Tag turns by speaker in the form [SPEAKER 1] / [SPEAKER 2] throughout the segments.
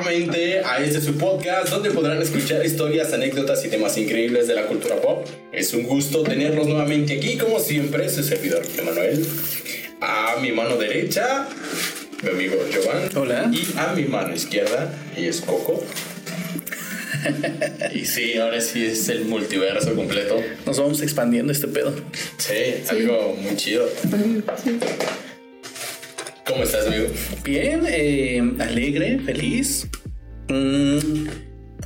[SPEAKER 1] nuevamente a este su podcast donde podrán escuchar historias, anécdotas y temas increíbles de la cultura pop. Es un gusto tenerlos nuevamente aquí, como siempre, su servidor Emanuel. A mi mano derecha, mi amigo Jovan.
[SPEAKER 2] Hola.
[SPEAKER 1] Y a mi mano izquierda, y es Coco. y sí, ahora sí es el multiverso completo.
[SPEAKER 2] Nos vamos expandiendo este pedo.
[SPEAKER 1] Sí, algo muy chido. ¿Cómo estás, amigo?
[SPEAKER 2] Bien, eh, alegre, feliz. Mm,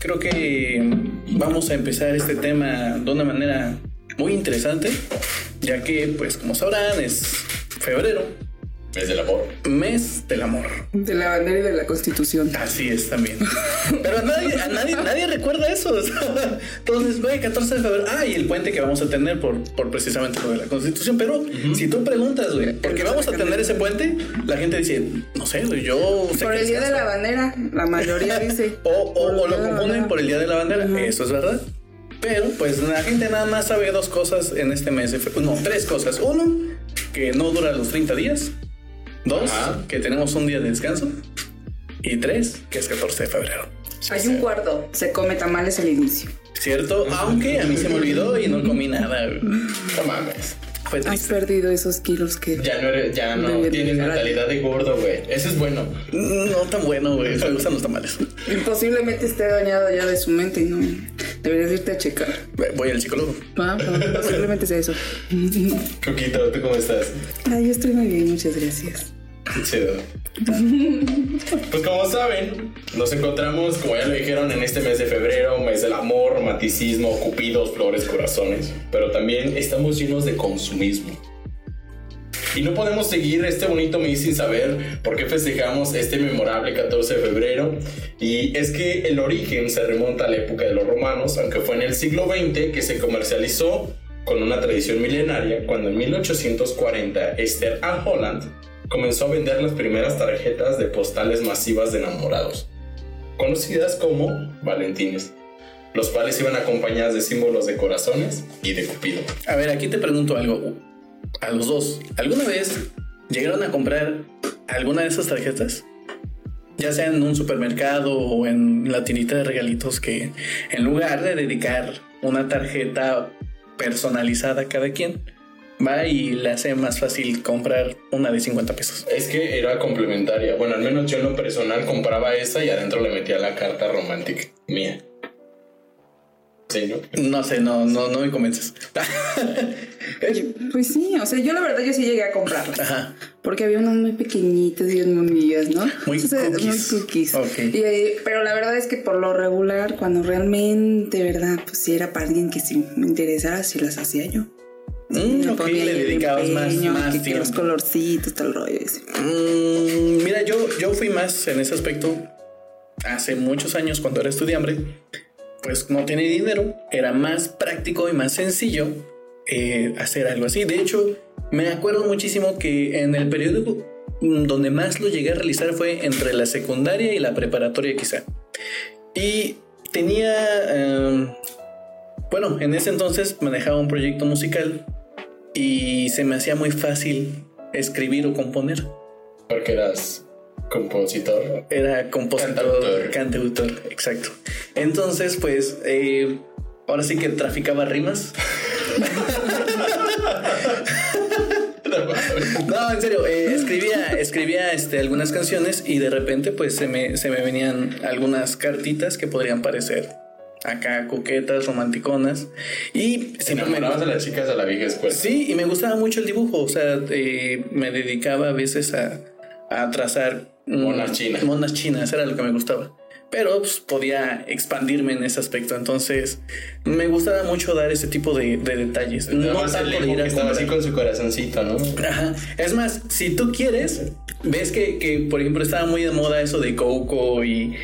[SPEAKER 2] creo que vamos a empezar este tema de una manera muy interesante, ya que, pues, como sabrán, es febrero,
[SPEAKER 1] Mes del amor.
[SPEAKER 2] mes del amor.
[SPEAKER 3] De la bandera y de la constitución.
[SPEAKER 2] Así es también. Pero a nadie, a nadie, nadie recuerda eso. Entonces, güey, 14 de febrero. Ah, y el puente que vamos a tener por, por precisamente lo de la constitución. Pero si tú preguntas, güey, ¿por qué vamos a tener ese puente? La gente dice, no sé, güey, yo sé
[SPEAKER 3] Por el día de la bandera, la mayoría dice.
[SPEAKER 2] O, o- o lo
[SPEAKER 3] bandera.
[SPEAKER 2] por el Día de la Bandera. Eso es verdad. Pero pues la gente nada más sabe dos cosas en este mes. No, tres cosas. Uno, que no dura los 30 días. Dos,
[SPEAKER 1] Ajá.
[SPEAKER 2] que tenemos un día de descanso. Y tres, que es 14 de febrero.
[SPEAKER 3] Hay un cuarto, se come tamales al inicio.
[SPEAKER 2] ¿Cierto? Aunque a mí se me olvidó y no comí nada.
[SPEAKER 1] No mames.
[SPEAKER 2] Fue
[SPEAKER 3] Has perdido esos kilos que.
[SPEAKER 1] Ya no, eres, ya no tienes mentalidad de gordo, güey. Eso es bueno.
[SPEAKER 2] No tan bueno, güey. Me gustan los tamales.
[SPEAKER 3] Posiblemente esté dañado ya de su mente y no. Deberías irte a checar.
[SPEAKER 2] Voy al psicólogo.
[SPEAKER 3] Ah, ah, posiblemente sea eso.
[SPEAKER 1] Coquito, ¿tú cómo estás?
[SPEAKER 3] Ah, yo estoy muy bien, muchas gracias.
[SPEAKER 1] Pues como saben, nos encontramos, como ya lo dijeron, en este mes de febrero, mes del amor, romanticismo, cupidos, flores, corazones, pero también estamos llenos de consumismo. Y no podemos seguir este bonito mes sin saber por qué festejamos este memorable 14 de febrero. Y es que el origen se remonta a la época de los romanos, aunque fue en el siglo XX que se comercializó con una tradición milenaria, cuando en 1840 Esther A. Holland comenzó a vender las primeras tarjetas de postales masivas de enamorados, conocidas como Valentines, los cuales iban acompañadas de símbolos de corazones y de Cupido.
[SPEAKER 2] A ver, aquí te pregunto algo. A los dos. ¿Alguna vez llegaron a comprar alguna de esas tarjetas? Ya sea en un supermercado o en la tiendita de regalitos que en lugar de dedicar una tarjeta personalizada a cada quien, va y le hace más fácil comprar una de 50 pesos.
[SPEAKER 1] Es que era complementaria. Bueno, al menos yo en lo personal compraba esa y adentro le metía la carta romántica mía. Sí, ¿no?
[SPEAKER 2] No sé, no, no, no me convences.
[SPEAKER 3] Pues sí, o sea, yo la verdad yo sí llegué a comprarlas.
[SPEAKER 2] Ajá.
[SPEAKER 3] Porque había unas muy pequeñitas y unas muy amigas, ¿no?
[SPEAKER 2] Muy
[SPEAKER 3] O sea,
[SPEAKER 2] cookies.
[SPEAKER 3] muy cookies.
[SPEAKER 2] Ok.
[SPEAKER 3] Y, eh, pero la verdad es que por lo regular, cuando realmente, ¿verdad? Pues si era para alguien que sí me interesara, sí las hacía yo.
[SPEAKER 2] Mm, ok, le dedicabas más,
[SPEAKER 3] empeño,
[SPEAKER 2] más
[SPEAKER 3] que, los colorcitos, tal rollo ese.
[SPEAKER 2] Mm, mira, yo, yo fui más en ese aspecto hace muchos años cuando era estudiante. Pues no tenía dinero, era más práctico y más sencillo eh, hacer algo así. De hecho, me acuerdo muchísimo que en el periodo mm, donde más lo llegué a realizar fue entre la secundaria y la preparatoria quizá. Y tenía, em, bueno, en ese entonces manejaba un proyecto musical y se me hacía muy fácil escribir o componer.
[SPEAKER 1] Porque eras compositor.
[SPEAKER 2] Era compositor,
[SPEAKER 1] Cantautor.
[SPEAKER 2] cantautor, exacto. Entonces, pues, eh, ahora sí que traficaba rimas. No, en serio, eh, escribía, escribía este, algunas canciones y de repente, pues, se me, se me venían algunas cartitas que podrían parecer acá coquetas, romanticonas. Y
[SPEAKER 1] Se
[SPEAKER 2] siempre me
[SPEAKER 1] enamorabas de las chicas de la vieja escuela.
[SPEAKER 2] Sí, y me gustaba mucho el dibujo. O sea, eh, me dedicaba a veces a, a trazar mm,
[SPEAKER 1] Monas chinas.
[SPEAKER 2] Monas chinas, era lo que me gustaba. Pero pues, podía expandirme en ese aspecto. Entonces, me gustaba mucho dar ese tipo de, de detalles. No
[SPEAKER 1] más el
[SPEAKER 2] tanto de ir
[SPEAKER 1] que
[SPEAKER 2] a
[SPEAKER 1] estaba así con su corazoncito, ¿no?
[SPEAKER 2] Ajá. Es más, si tú quieres, ves que, que, por ejemplo, estaba muy de moda eso de Coco y, y, y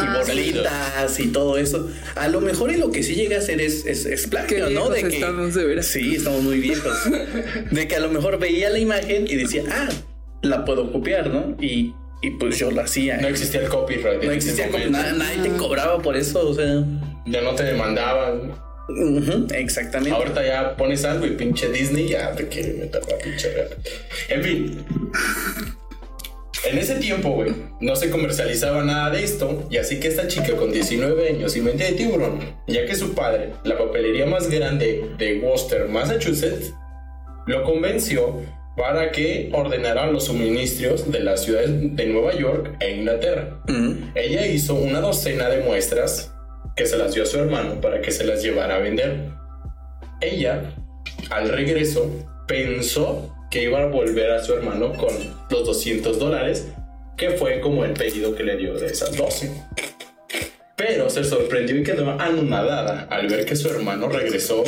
[SPEAKER 3] Ah, sí.
[SPEAKER 2] bolitas y todo eso. A lo mejor y lo que sí llega a hacer es, es, es plagio, ¿no?
[SPEAKER 3] viejos estamos, de veras.
[SPEAKER 2] Sí, estamos muy viejos. de que a lo mejor veía la imagen y decía, ah, la puedo copiar, ¿no? Y, y pues yo lo hacía.
[SPEAKER 1] No existía el copyright.
[SPEAKER 2] No existía nada, nadie te cobraba por eso, o sea.
[SPEAKER 1] Ya no te demandaban.
[SPEAKER 2] exactamente.
[SPEAKER 1] Ahorita ya pones algo y pinche Disney ya te quiere meter la pinche rap. En fin. En ese tiempo, güey, no se comercializaba nada de esto, y así que esta chica con 19 años y mente de tiburón, ya que su padre, la papelería más grande de Worcester, Massachusetts, lo convenció para que ordenara los suministros de las ciudades de Nueva York e Inglaterra. Ella hizo una docena de muestras que se las dio a su hermano para que se las llevara a vender. Ella, al regreso, pensó que iba a volver a su hermano con los 200 dólares, que fue como el pedido que le dio de esas 12. Pero se sorprendió y quedó anonadada al ver que su hermano regresó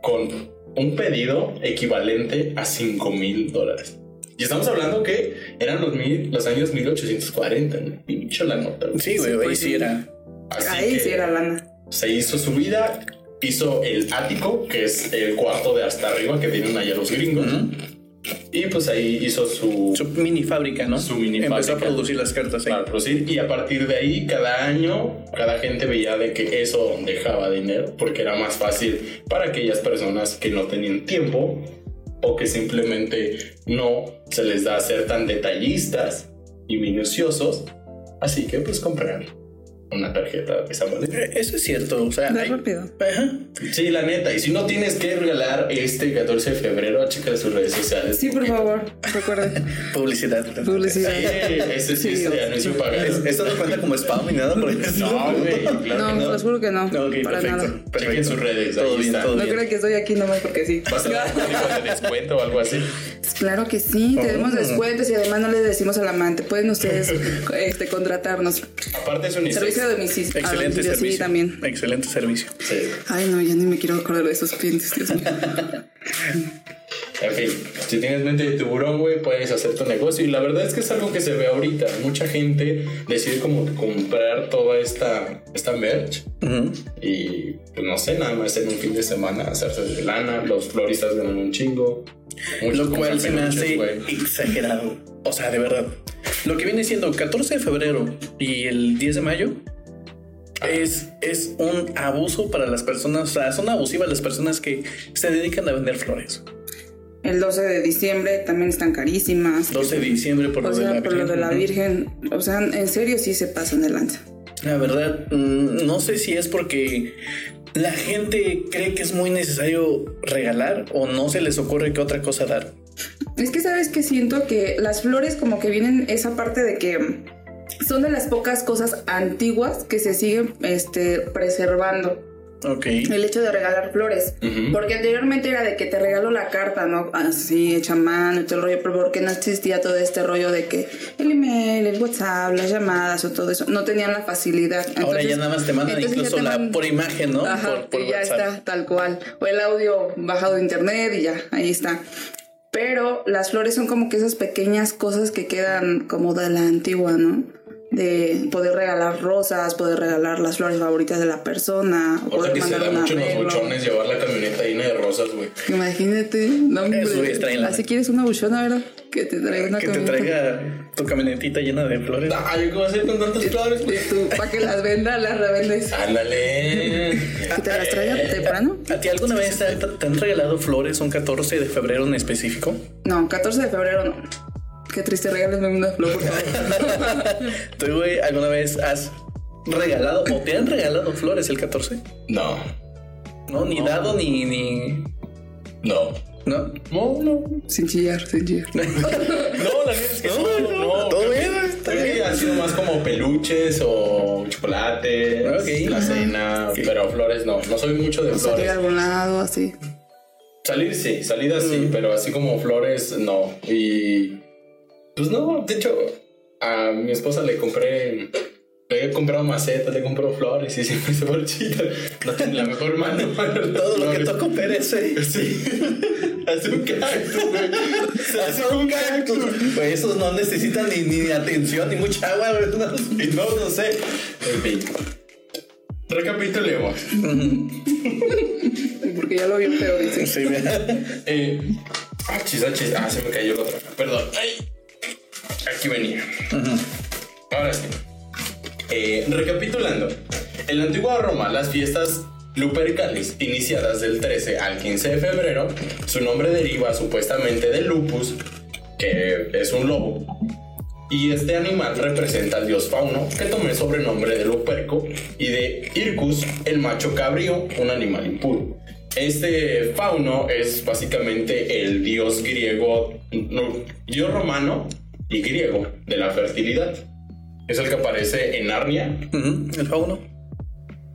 [SPEAKER 1] con un pedido equivalente a 5 mil dólares. Y estamos hablando que eran los, mil, los años 1840, ¿no? Pincho la nota. güey.
[SPEAKER 2] Sí, güey, ahí sí era.
[SPEAKER 1] Así
[SPEAKER 3] Ahí sí era lana.
[SPEAKER 1] Se hizo su vida, hizo el ático, que es el cuarto de hasta arriba que tienen allá los gringos. Y pues ahí hizo su,
[SPEAKER 2] Su mini fábrica, ¿no?
[SPEAKER 1] Su mini
[SPEAKER 2] Empezó
[SPEAKER 1] fábrica.
[SPEAKER 2] a producir las cartas ahí.
[SPEAKER 1] para producir. Y a partir de ahí, cada año, cada gente veía de que eso dejaba dinero, porque era más fácil para aquellas personas que no tenían tiempo o que simplemente no se les da ser tan detallistas y minuciosos. Así que pues compraron una tarjeta de esa manera.
[SPEAKER 2] Eh, Eso es cierto, o sea. Hay-
[SPEAKER 3] rápido.
[SPEAKER 2] Ajá.
[SPEAKER 1] Sí, la neta. Y si no tienes que regalar este 14 de febrero, checa sus redes sociales.
[SPEAKER 3] Sí, por
[SPEAKER 1] porque-
[SPEAKER 3] favor, recuerden.
[SPEAKER 2] Publicidad.
[SPEAKER 3] Publicidad.
[SPEAKER 1] Sí, ese sí es
[SPEAKER 3] Sí.
[SPEAKER 1] anuncio pagado.
[SPEAKER 2] Es- Esto no cuenta como spam ni nada por el estilo.
[SPEAKER 1] No, güey, claro que
[SPEAKER 3] No,
[SPEAKER 1] no.
[SPEAKER 3] les juro que no.
[SPEAKER 2] No, ok,
[SPEAKER 3] para
[SPEAKER 2] perfecto.
[SPEAKER 3] nada.
[SPEAKER 1] Chequen
[SPEAKER 2] perfecto.
[SPEAKER 1] sus redes,
[SPEAKER 2] Todo bien,
[SPEAKER 1] está.
[SPEAKER 2] todo
[SPEAKER 3] No
[SPEAKER 2] bien.
[SPEAKER 3] creo que estoy aquí nomás porque sí.
[SPEAKER 1] ¿Vas a dar un tipo de descuento o algo así?
[SPEAKER 3] Claro que sí, tenemos descuentos y además no les decimos al amante. Pueden ustedes este, contratarnos.
[SPEAKER 1] Aparte es un
[SPEAKER 3] Servicio de domicilio. a
[SPEAKER 2] Excelente
[SPEAKER 3] domicilio,
[SPEAKER 2] servicio.
[SPEAKER 3] Sí, también.
[SPEAKER 2] Excelente servicio.
[SPEAKER 1] Sí.
[SPEAKER 3] Ay, no, ya ni me quiero acordar de esos clientes, Dios mío.
[SPEAKER 1] En fin, si tienes mente de tiburón, güey, puedes hacer tu negocio. Y la verdad es que es algo que se ve ahorita. Mucha gente decide como comprar toda esta, esta merch. Y pues no sé, nada más en un fin de semana hacerse de lana. Los floristas ganan un chingo. Muchos
[SPEAKER 2] Lo cual se me hace exagerado. O sea, de verdad. Lo que viene siendo 14 de febrero y el 10 de mayo es, es un abuso para las personas. O sea, son abusivas las personas que se dedican a vender flores.
[SPEAKER 3] El 12 de diciembre también están carísimas.
[SPEAKER 2] 12 de diciembre por
[SPEAKER 3] O
[SPEAKER 2] lo de la
[SPEAKER 3] por lo de la. Virgen. O sea, en serio sí se pasan de lanza.
[SPEAKER 2] La verdad, mm, no sé si es porque la gente cree que es muy necesario regalar o no se les ocurre que otra cosa dar.
[SPEAKER 3] Es que sabes que siento que las flores como que vienen esa parte de que son de las pocas cosas antiguas que se siguen este, preservando.
[SPEAKER 2] Ok.
[SPEAKER 3] El hecho de regalar flores. Porque anteriormente era de que te regalo la carta, ¿no? Así, hecha mano y todo el rollo, pero porque no existía todo este rollo de que el email, el WhatsApp, las llamadas o todo eso, no tenían la facilidad.
[SPEAKER 2] Ahora ya nada más te mandan incluso
[SPEAKER 3] te
[SPEAKER 2] la por imagen, ¿no?
[SPEAKER 3] Ajá,
[SPEAKER 2] por por
[SPEAKER 3] y ya
[SPEAKER 2] WhatsApp.
[SPEAKER 3] está, tal cual. O el audio bajado de internet y ya, ahí está. Pero las flores son como que esas pequeñas cosas que quedan como de la antigua, ¿no? De poder regalar rosas, poder regalar las flores favoritas de la persona, o
[SPEAKER 1] Otra
[SPEAKER 3] poder
[SPEAKER 1] que se da mucho en los buchones llevar la camioneta llena de rosas, güey.
[SPEAKER 3] Imagínate, no,
[SPEAKER 2] la-
[SPEAKER 3] Así quieres una buchona, ¿verdad? Que te traiga una
[SPEAKER 2] que te
[SPEAKER 3] camioneta.
[SPEAKER 2] traiga tu camionetita llena de flores.
[SPEAKER 1] Ay, ¿qué voy a hacer con tantas flores, güey?
[SPEAKER 3] Para que las venda, las revendes.
[SPEAKER 1] Ándale.
[SPEAKER 3] Que te las traiga temprano.
[SPEAKER 2] ¿A ti alguna vez te, te han regalado flores un 14 de febrero en específico?
[SPEAKER 3] No, 14 de febrero no. Qué triste, regálame una flor, por favor.
[SPEAKER 2] ¿Tú, güey, alguna vez has regalado o te han regalado flores el 14?
[SPEAKER 1] No,
[SPEAKER 2] No, ni dado ni, ni.
[SPEAKER 1] no.
[SPEAKER 2] ¿No?
[SPEAKER 1] No, no.
[SPEAKER 3] sin chillar, sin chillar.
[SPEAKER 1] No, la neta es que no, no.
[SPEAKER 2] todo bien, está bien.
[SPEAKER 1] han sido más como peluches o chocolates,
[SPEAKER 2] Ok.
[SPEAKER 1] la cena, pero flores no. No soy mucho de
[SPEAKER 3] Salir a
[SPEAKER 1] flores.
[SPEAKER 3] algún lado, así.
[SPEAKER 1] Salir sí, salidas sí, pero así como flores no. Y pues no, de hecho, a mi esposa le compré. Le he comprado macetas, le compró flores y siempre se marchita. No tiene la mejor mano para
[SPEAKER 2] Todo lo que tocó perece.
[SPEAKER 1] Sí. Hace un cactus, güey. Hace un cactus.
[SPEAKER 2] Pues esos no necesitan ni, ni atención ni mucha agua, ¿verdad?
[SPEAKER 1] Y no, no sé. En fin. Recapitulemos.
[SPEAKER 3] Porque ya lo vi feo, dice.
[SPEAKER 2] Sí, mira.
[SPEAKER 1] Eh, ah, chis, ah, chis. Ah, se me cayó la otra. Perdón. Ay. Aquí venía. Ahora sí. Eh, recapitulando. En la antigua Roma, las fiestas Lupercalis, iniciadas del 13 al 15 de febrero, su nombre deriva supuestamente de lupus, que es un lobo, Y este animal representa al dios Fauno, que tomó el sobrenombre de Luperco, y de Ircus, el macho cabrío, un animal impuro. Este Fauno es básicamente el dios griego, no, dios romano y griego de la fertilidad. Es el que aparece en Narnia
[SPEAKER 2] El fauno.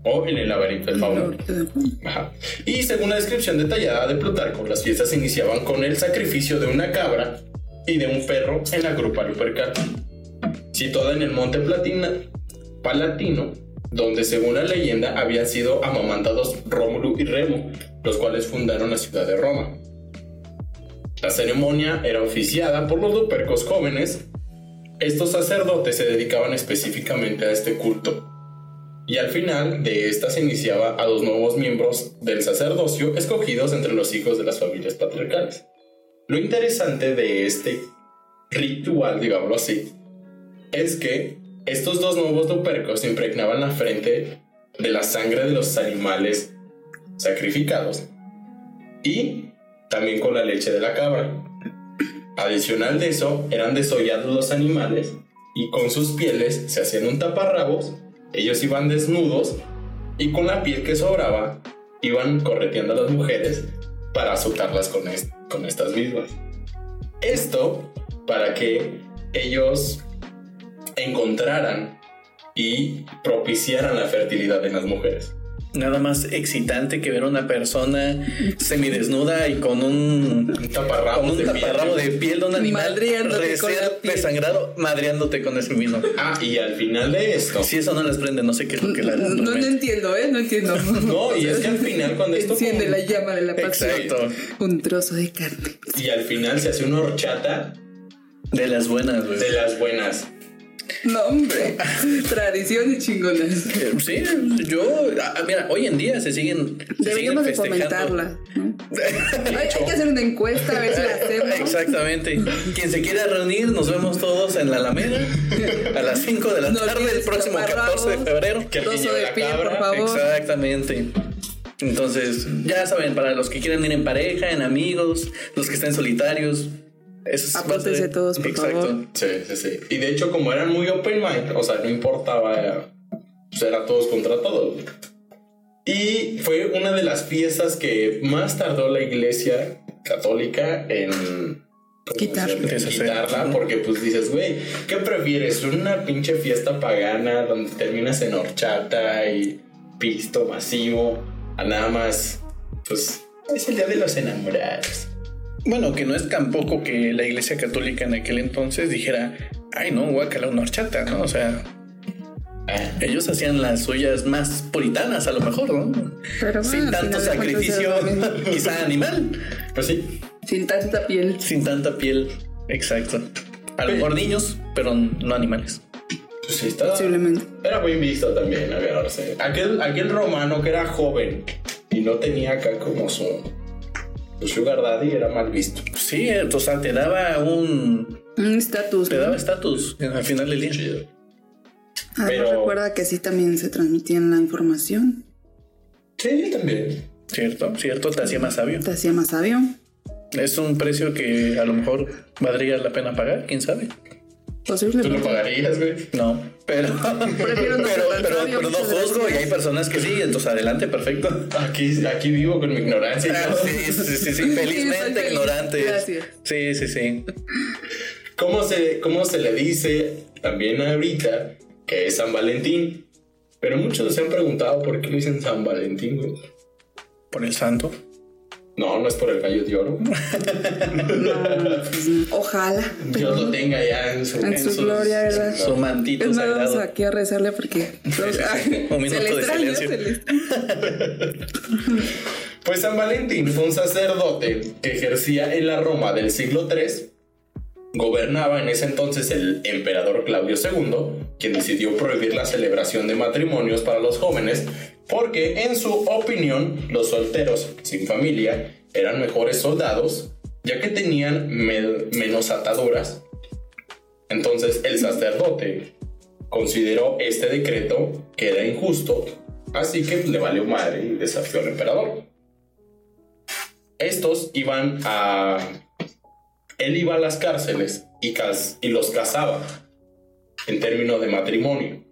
[SPEAKER 1] o en el laberinto del fauno. Ajá. Y según la descripción detallada de Plutarco, las fiestas se iniciaban con el sacrificio de una cabra y de un perro en la grupa Lupercal, situada en el monte Platina, Palatino, donde según la leyenda habían sido amamantados Rómulo y Remo, los cuales fundaron la ciudad de Roma. La ceremonia era oficiada por los lupercos jóvenes. Estos sacerdotes se dedicaban específicamente a este culto. Y al final de esta se iniciaba a dos nuevos miembros del sacerdocio escogidos entre los hijos de las familias patriarcales. Lo interesante de este ritual, digámoslo así, es que estos dos nuevos lupercos impregnaban la frente de la sangre de los animales sacrificados y también con la leche de la cabra. Adicional de eso, eran desollados los animales y con sus pieles se hacían un taparrabos, ellos iban desnudos y con la piel que sobraba iban correteando a las mujeres para azotarlas con, est- con estas mismas. Esto para que ellos encontraran y propiciaran la fertilidad en las mujeres.
[SPEAKER 2] Nada más excitante que ver a una persona semidesnuda y con un,
[SPEAKER 1] Un taparrabos
[SPEAKER 2] con un
[SPEAKER 1] de piel.
[SPEAKER 2] taparrabo de piel de un animal recién desangrado, madreándote con ese mismo.
[SPEAKER 1] Ah, y al final de esto.
[SPEAKER 2] Si eso no les prende, no sé qué es lo que la
[SPEAKER 3] No, no entiendo, ¿eh? No entiendo.
[SPEAKER 1] No, y es que al final cuando esto
[SPEAKER 3] Enciende
[SPEAKER 1] como-
[SPEAKER 3] la llama de la pasión.
[SPEAKER 2] Exacto.
[SPEAKER 3] Un trozo de carne.
[SPEAKER 1] Y al final se hace una horchata
[SPEAKER 2] De las buenas, güey.
[SPEAKER 1] de las buenas.
[SPEAKER 3] No, hombre. Tradiciones chingonas.
[SPEAKER 2] Sí, yo, ah, mira, hoy en día se siguen, se
[SPEAKER 3] Deberíamos de
[SPEAKER 2] siguen festejando.
[SPEAKER 3] fomentarla. ¿no? Hay, hay que hacer una encuesta a ver si la hacemos.
[SPEAKER 2] Exactamente. Quien se quiera reunir, nos vemos todos en la Alameda a las 5 de la
[SPEAKER 3] No
[SPEAKER 2] tarde
[SPEAKER 3] olvides
[SPEAKER 2] el próximo
[SPEAKER 3] taparrabos.
[SPEAKER 2] 14 de febrero.
[SPEAKER 1] Que lleve
[SPEAKER 3] de
[SPEAKER 1] cabra.
[SPEAKER 3] por favor.
[SPEAKER 2] Exactamente. Entonces, ya saben, para los que quieren ir en pareja, en amigos, los que estén solitarios, eso es
[SPEAKER 3] Apúntense
[SPEAKER 2] base de-
[SPEAKER 3] todos, por
[SPEAKER 2] Exacto.
[SPEAKER 3] favor.
[SPEAKER 1] Sí, sí, sí. Y de hecho, como eran muy open mind, o sea, no importaba, pues era todos contra todos. Y fue una de las fiestas que más tardó la iglesia católica en ¿cómo
[SPEAKER 3] Quitar.
[SPEAKER 1] quitarla, porque pues dices, güey, ¿qué prefieres? ¿Una pinche fiesta pagana donde terminas en horchata y pisto masivo? A nada más, pues, es el día de los enamorados.
[SPEAKER 2] Bueno, que no es tampoco que la iglesia católica en aquel entonces dijera, ay, no, guacala una horchata, ¿no? O sea,
[SPEAKER 1] Ah,
[SPEAKER 2] ellos hacían las suyas más puritanas, a lo mejor, ¿no?
[SPEAKER 3] Pero
[SPEAKER 2] Sin
[SPEAKER 3] bueno,
[SPEAKER 2] tanto sacrificio, quizá animal,
[SPEAKER 1] pues sí,
[SPEAKER 3] Sin tanta piel.
[SPEAKER 2] sin tanta piel. Exacto. A lo mejor niños, pero no animales.
[SPEAKER 1] pues sí, estaba,
[SPEAKER 3] Posiblemente.
[SPEAKER 1] Era muy visto también agarrarse. Aquel, aquel romano que era joven y no tenía acá como su, su sugar daddy era mal visto.
[SPEAKER 2] Sí, o sea, te daba un.
[SPEAKER 3] Un estatus.
[SPEAKER 2] Te
[SPEAKER 3] ¿no?
[SPEAKER 2] daba estatus al final del día.
[SPEAKER 1] Chido.
[SPEAKER 3] Además,
[SPEAKER 1] pero-
[SPEAKER 3] recuerda que así también se transmitía la información.
[SPEAKER 1] Sí, yo también.
[SPEAKER 2] Cierto, cierto, te hacía más sabio.
[SPEAKER 3] Te hacía más sabio.
[SPEAKER 2] Es un precio que a lo mejor valdría la pena pagar, quién sabe.
[SPEAKER 1] ¿Tú lo pagarías, güey?
[SPEAKER 2] No, pero. Pero, pero, pero no juzgo y hay personas que sí, entonces adelante, perfecto.
[SPEAKER 1] Aquí, aquí vivo con mi ignorancia.
[SPEAKER 2] Ah, sí, sí, sí, sí, felizmente.
[SPEAKER 3] Gracias.
[SPEAKER 2] Sí, sí, sí.
[SPEAKER 1] ¿Cómo, se, ¿Cómo se le dice también ahorita que es San Valentín? Pero muchos se han preguntado por qué le dicen San Valentín, güey.
[SPEAKER 2] Por el santo.
[SPEAKER 1] No, no es por el gallo de oro.
[SPEAKER 3] No, pues, ojalá.
[SPEAKER 1] Dios lo tenga ya en su,
[SPEAKER 3] En su gloria, ¿verdad?
[SPEAKER 2] Su mantito
[SPEAKER 3] Es vamos aquí a rezarle porque
[SPEAKER 2] Un minuto
[SPEAKER 3] se
[SPEAKER 2] de silencio.
[SPEAKER 3] se.
[SPEAKER 1] Pues San Valentín fue un sacerdote que ejercía en la Roma del siglo III. Gobernaba en ese entonces el emperador Claudio II, quien decidió prohibir la celebración de matrimonios para los jóvenes porque, en su opinión, los solteros sin familia eran mejores soldados, ya que tenían me- menos ataduras. Entonces el sacerdote consideró este decreto que era injusto, así que le valió madre y desafió al emperador. Estos iban a... Él iba a las cárceles y, cas- y los cazaba en términos de matrimonio.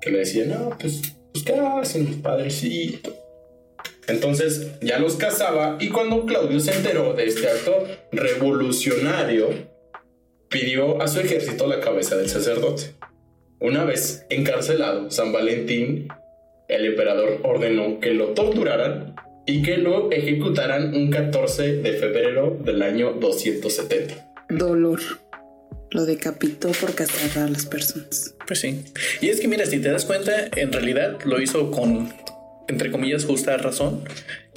[SPEAKER 1] Que le decían, no, pues, pues ¿qué padrecito? Entonces ya los casaba y cuando Claudio se enteró de este acto revolucionario, pidió a su ejército la cabeza del sacerdote. Una vez encarcelado, San Valentín, el emperador ordenó que lo torturaran y que lo ejecutaran un 14 de febrero del año 270.
[SPEAKER 3] Dolor. Lo decapitó por castrar a las personas.
[SPEAKER 2] Pues sí. Y es que mira, si te das cuenta, en realidad lo hizo con entre comillas, justa razón,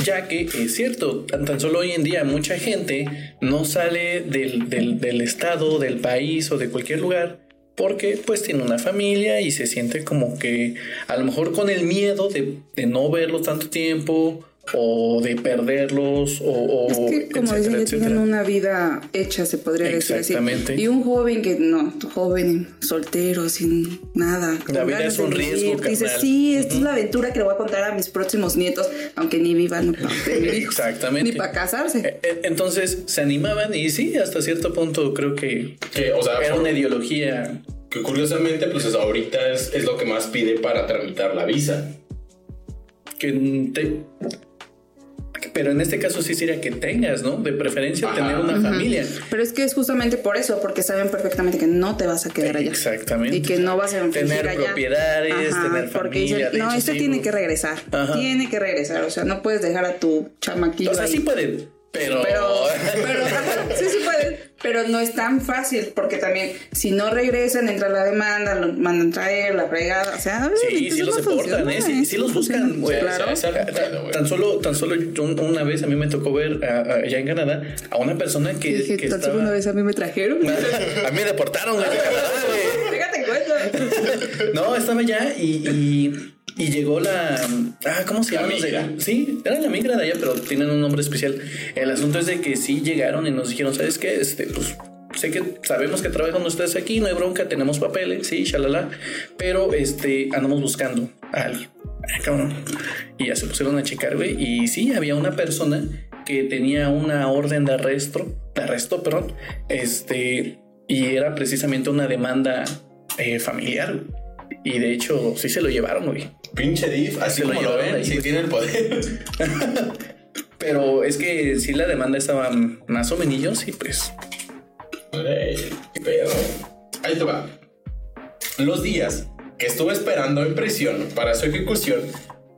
[SPEAKER 2] ya que es cierto, tan, solo hoy en día mucha gente no sale del, del, estado, del país o de cualquier lugar porque pues tiene una familia y se siente como que a lo mejor con el miedo de, de no verlo tanto tiempo o de perderlos o,
[SPEAKER 3] es que, como etcétera, tienen una vida hecha se podría decir así. Y un joven que no joven soltero sin nada
[SPEAKER 2] la vida es un riesgo
[SPEAKER 3] dice sí esta es la aventura que le voy a contar a mis próximos nietos aunque ni vivan
[SPEAKER 2] exactamente.
[SPEAKER 3] Ni para casarse.
[SPEAKER 2] E, e, entonces se animaban y sí hasta cierto punto creo que, o sea, era una ideología.
[SPEAKER 1] que curiosamente pues ahorita es, es lo que más pide para tramitar la visa.
[SPEAKER 2] Que te, pero en este caso sí sería que tengas, ¿no? De preferencia tener una familia.
[SPEAKER 3] Pero es que es justamente por eso, porque saben perfectamente que no te vas a quedar allá.
[SPEAKER 2] Exactamente.
[SPEAKER 3] Y que no vas a
[SPEAKER 2] tener propiedades, tener familia.
[SPEAKER 3] no, este tiene que regresar. Tiene que regresar. O sea, no puedes dejar a tu chamaquillo.
[SPEAKER 2] O sea, sí puede pero...
[SPEAKER 3] Pero, sí, sí pueden, pero no es tan fácil, porque también si no regresan, entra la demanda, lo mandan traer, la fregada, o sea...
[SPEAKER 2] Sí, sí los deportan, ¿eh? Sí, sí los buscan, claro. tan, solo, tan solo una vez a mí me tocó ver allá en Canadá a una persona que,
[SPEAKER 3] Dije,
[SPEAKER 2] que
[SPEAKER 3] tan estaba... solo una vez a mí me trajeron.
[SPEAKER 2] a mí me deportaron allá No, estaba allá y y llegó la. Ah, ¿cómo se llama? Sí, era la migra de allá, pero tienen un nombre especial. El asunto es de que sí llegaron y nos dijeron, ¿sabes qué? Este, pues sé que sabemos que trabajan ustedes aquí, no hay bronca, tenemos papeles, sí, shalala, pero este, andamos buscando a alguien. Ah, y ya se pusieron a checar, güey. Y sí, había una persona que tenía una orden de arresto, de arresto, perdón, este, y era precisamente una demanda eh, familiar. Y de hecho, sí se lo llevaron, güey.
[SPEAKER 1] Pinche Div, así como lo, ven, sí tiene el poder.
[SPEAKER 2] Pero es que si la demanda estaba más o menos y pues.
[SPEAKER 1] pero. Ahí te va. Los días que estuve esperando en prisión para su ejecución,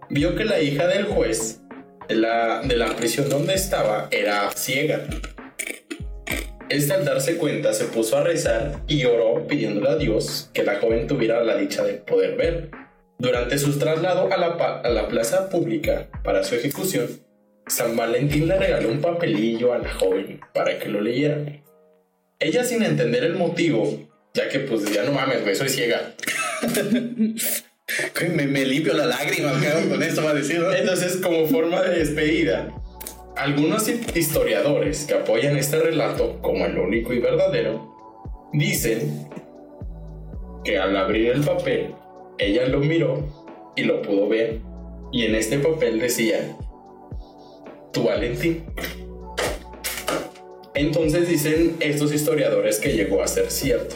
[SPEAKER 1] vio que la hija del juez de la, de la prisión donde estaba era ciega. Este al darse cuenta se puso a rezar y oró pidiéndole a Dios que la joven tuviera la dicha de poder ver. Durante su traslado a la, a la plaza pública para su ejecución, San Valentín le regaló un papelillo a la joven para que lo leyera. Ella sin entender el motivo, ya que pues ya no mames, güey, soy ciega.
[SPEAKER 2] me, me, limpio la lágrima, con esto va a decir.
[SPEAKER 1] Entonces, como forma de despedida, algunos historiadores que apoyan este relato como el único y verdadero dicen que al abrir el papel ella lo miró y lo pudo ver y en este papel decía tu Valentín. Entonces dicen estos historiadores que llegó a ser cierto.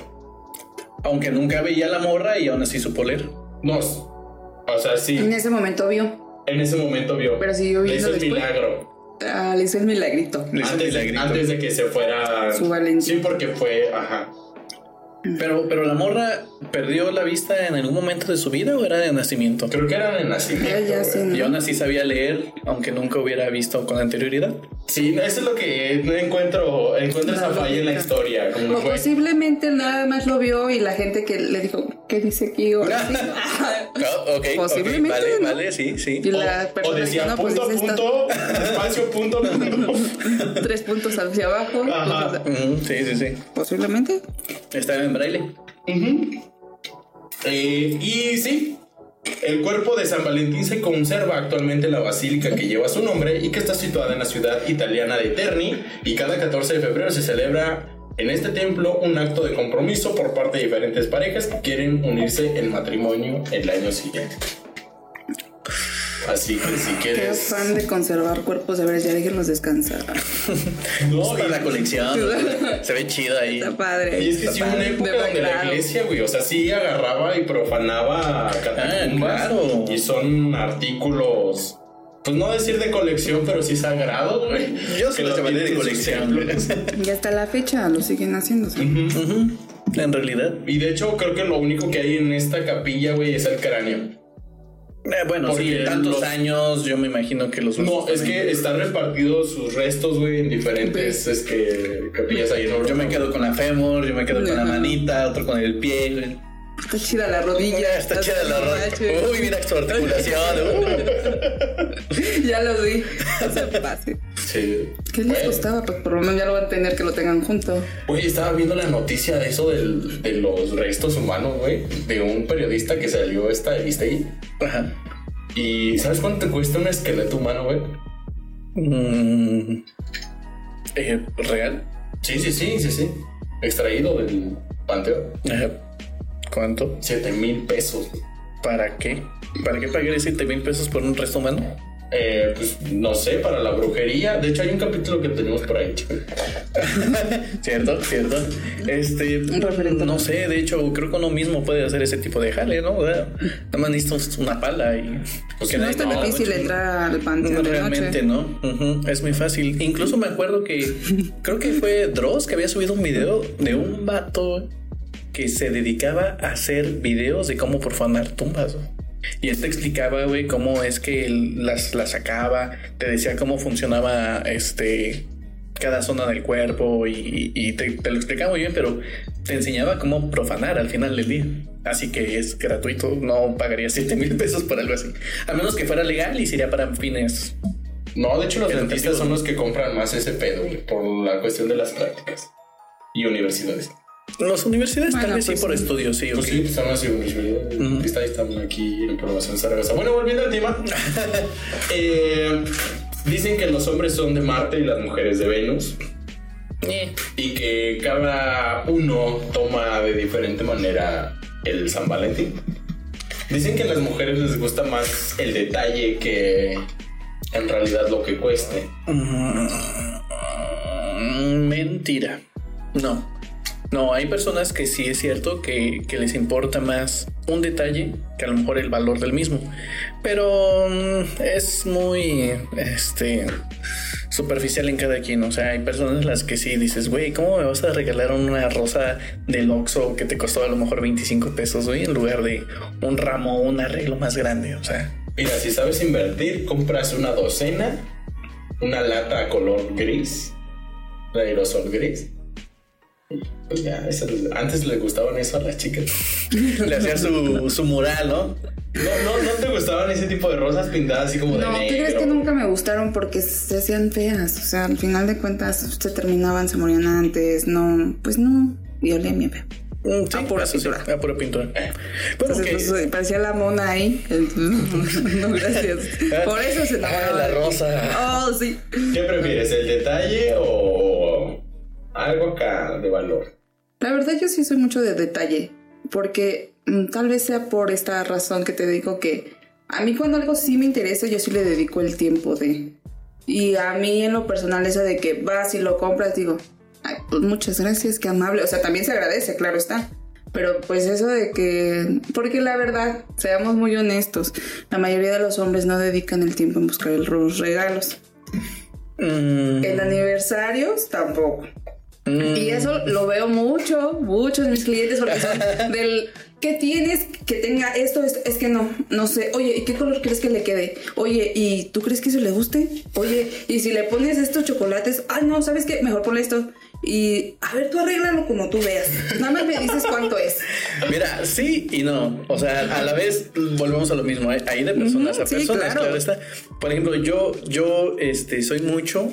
[SPEAKER 2] Aunque nunca veía la morra y aún así supo leer.
[SPEAKER 1] No, o sea, sí.
[SPEAKER 3] En ese momento vio.
[SPEAKER 1] En ese momento vio.
[SPEAKER 3] Pero siguió viendo.
[SPEAKER 1] Eso es milagro.
[SPEAKER 3] Ah, le hizo el milagrito.
[SPEAKER 1] antes, de que se fuera.
[SPEAKER 3] Su Valentín.
[SPEAKER 1] Sí, porque fue. Ajá.
[SPEAKER 2] Pero, pero la morra perdió la vista en algún momento de su vida o era de nacimiento?
[SPEAKER 1] Creo que era de nacimiento.
[SPEAKER 2] Y aún así sabía leer, aunque nunca hubiera visto con anterioridad.
[SPEAKER 1] Sí, eso es lo que no encuentro, encuentro esa falla en la historia.
[SPEAKER 3] o posiblemente nada más lo vio y la gente que le dijo, ¿qué dice aquí? O
[SPEAKER 2] posiblemente. vale, vale, sí, sí.
[SPEAKER 1] o, decía pues punto, punto, espacio, punto, punto.
[SPEAKER 3] Tres puntos hacia abajo.
[SPEAKER 2] sí, sí, sí.
[SPEAKER 3] Posiblemente.
[SPEAKER 2] Está en braille.
[SPEAKER 1] Eh, y sí, el cuerpo de San Valentín se conserva actualmente en la basílica que lleva su nombre y que está situada en la ciudad italiana de Terni y cada 14 de febrero se celebra en este templo un acto de compromiso por parte de diferentes parejas que quieren unirse en matrimonio el año siguiente. Así que si
[SPEAKER 3] Qué
[SPEAKER 1] quieres.
[SPEAKER 3] afán de conservar cuerpos, de ver, ya déjenlos descansar.
[SPEAKER 1] No,
[SPEAKER 2] para
[SPEAKER 1] y-
[SPEAKER 2] la colección. Se ve chido ahí.
[SPEAKER 3] Está padre.
[SPEAKER 1] Y es que sí una época
[SPEAKER 3] De
[SPEAKER 1] donde la iglesia, güey, o sea, sí agarraba y profanaba catacumbas.
[SPEAKER 2] Ah, claro.
[SPEAKER 1] Y son artículos, pues no decir de colección, pero sí sagrados, güey.
[SPEAKER 2] Yo
[SPEAKER 1] Que
[SPEAKER 2] los llamaría de colección.
[SPEAKER 3] Y hasta la fecha lo siguen haciendo. ¿sí?
[SPEAKER 2] Ujú. En realidad.
[SPEAKER 1] Y de hecho, creo que lo único que hay en esta capilla, güey, es el cráneo.
[SPEAKER 2] Eh, bueno, sí,
[SPEAKER 1] Porque
[SPEAKER 2] tantos
[SPEAKER 1] los-
[SPEAKER 2] años, yo me imagino que los
[SPEAKER 1] No, es
[SPEAKER 2] también.
[SPEAKER 1] que están repartidos sus restos, güey, en diferentes es que, capillas ahí.
[SPEAKER 2] Yo me quedo con la fémur, yo me quedo con la manita, otro con el pie. güey.
[SPEAKER 3] Está chida la rodilla.
[SPEAKER 2] Está chida la rodilla. Uy, mira su articulación.
[SPEAKER 3] Ya lo vi. No se pase.
[SPEAKER 1] Sí.
[SPEAKER 3] ¿Qué les
[SPEAKER 1] Bueno.
[SPEAKER 3] costaba? Pues por lo menos ya lo van a tener que lo tengan junto.
[SPEAKER 1] Oye, estaba viendo la noticia de eso del- de los restos humanos, güey, de un periodista que salió esta revista ahí.
[SPEAKER 2] Ajá.
[SPEAKER 1] ¿Y sabes cuánto te cuesta un esqueleto humano, güey?
[SPEAKER 2] Mm, eh, ¿Real?
[SPEAKER 1] Sí, sí, sí, sí, sí. Extraído del panteón.
[SPEAKER 2] Ajá. ¿Cuánto?
[SPEAKER 1] 7 mil pesos.
[SPEAKER 2] ¿Para qué? ¿Para qué pagar 7 mil pesos por un resto humano?
[SPEAKER 1] Eh, pues no sé, para la brujería. De hecho, hay un capítulo que tenemos por ahí, chico.
[SPEAKER 2] ¿Cierto? ¿Cierto? Este.
[SPEAKER 3] Un referente.
[SPEAKER 2] No sé, de hecho, creo que uno mismo puede hacer ese tipo de jale, ¿no? O sea, nada más necesitas una pala y.
[SPEAKER 1] Pues
[SPEAKER 3] No es tan
[SPEAKER 1] no,
[SPEAKER 3] difícil entrar al panteón
[SPEAKER 2] No,
[SPEAKER 3] de
[SPEAKER 2] realmente
[SPEAKER 3] noche.
[SPEAKER 2] no. Es muy fácil. Incluso me acuerdo que creo que fue Dross que había subido un video de un vato que se dedicaba a hacer videos de cómo profanar tumbas. Y él te explicaba, güey, cómo es que él las, las sacaba, te decía cómo funcionaba este cada zona del cuerpo y, y te, te lo explicaba muy bien, pero te enseñaba cómo profanar al final del día. Así que es gratuito, no pagaría 7 mil pesos por algo así. A menos que fuera legal y sería para fines
[SPEAKER 1] No, de hecho, los dentistas son los que compran más ese pedo, güey, por la cuestión de las prácticas. Y universidades.
[SPEAKER 2] Las universidades
[SPEAKER 3] Bueno,
[SPEAKER 2] tal vez
[SPEAKER 3] pues
[SPEAKER 2] sí por
[SPEAKER 3] sí.
[SPEAKER 2] estudios, sí,
[SPEAKER 1] Pues
[SPEAKER 2] ok.
[SPEAKER 1] sí, pues son las universidades. Los dentistas están aquí en Promoción Zaragoza. Bueno, volviendo al tema. Eh, dicen que los hombres son de Marte y las mujeres de Venus.
[SPEAKER 2] Eh,
[SPEAKER 1] Y que cada uno toma de diferente manera el San Valentín. Dicen que a las mujeres les gusta más el detalle que en realidad lo que cueste.
[SPEAKER 2] mm, mentira. No. No, hay personas que sí es cierto que, que les importa más un detalle que a lo mejor el valor del mismo. Pero mm, es muy este superficial en cada quien. O sea, hay personas las que sí dices, güey, ¿cómo me vas a regalar una rosa del Oxxo que te costó a lo mejor 25 pesos, güey? En lugar de un ramo o un arreglo más grande. O sea,
[SPEAKER 1] Mira, si sabes invertir, compras una docena, una lata color gris, de aerosol gris. Pues ya, antes les gustaban eso a las chicas.
[SPEAKER 2] le hacía su, su mural, ¿no?
[SPEAKER 1] No, no, no te gustaban ese tipo de rosas pintadas así como
[SPEAKER 3] No,
[SPEAKER 1] de
[SPEAKER 3] ¿qué
[SPEAKER 1] negro.
[SPEAKER 3] crees que nunca me gustaron? Porque se hacían feas. O sea, al final de cuentas se terminaban, se morían antes. No, pues no. Olía bien feo.
[SPEAKER 2] Mm, Sí,
[SPEAKER 3] A pura
[SPEAKER 2] eso sí,
[SPEAKER 3] pintura.
[SPEAKER 2] a pura pintura. Bueno,
[SPEAKER 3] Entonces,
[SPEAKER 2] que-
[SPEAKER 3] pues, parecía la mona ahí. no, gracias. Por eso se
[SPEAKER 2] Ah,
[SPEAKER 3] enamoraba
[SPEAKER 2] la
[SPEAKER 3] de mí.
[SPEAKER 2] rosa.
[SPEAKER 3] Oh, sí.
[SPEAKER 1] ¿Qué prefieres, el detalle o algo acá de valor?
[SPEAKER 3] La verdad yo sí soy mucho de detalle, porque mm, tal vez sea por esta razón que te digo que a mí cuando algo sí me interesa yo sí le dedico el tiempo de... Y a mí en lo personal eso de que vas y lo compras digo, "Ay, pues muchas gracias, qué amable. O sea, también se agradece, claro está. Pero pues eso de que... Porque la verdad, seamos muy honestos, la mayoría de los hombres no dedican el tiempo en buscar los regalos.
[SPEAKER 2] Mm,
[SPEAKER 3] En aniversarios tampoco.
[SPEAKER 2] Mm,
[SPEAKER 3] Y eso lo veo mucho, muchos de mis clientes, porque son del ¿qué tienes que tenga esto, esto? Es que no, no sé. Oye, ¿y qué color crees que le quede? Oye, ¿y tú crees que eso le guste? Oye, ¿y si le pones estos chocolates? Ah, no, ¿sabes qué? Mejor ponle esto. Y a ver, tú arréglalo como tú veas. Nada más me dices cuánto es.
[SPEAKER 2] Mira, sí y no. O sea, a la vez volvemos a lo mismo. Hay hay de personas a
[SPEAKER 3] sí,
[SPEAKER 2] personas,
[SPEAKER 3] claro.
[SPEAKER 2] claro. está. Por ejemplo, yo, yo este, soy mucho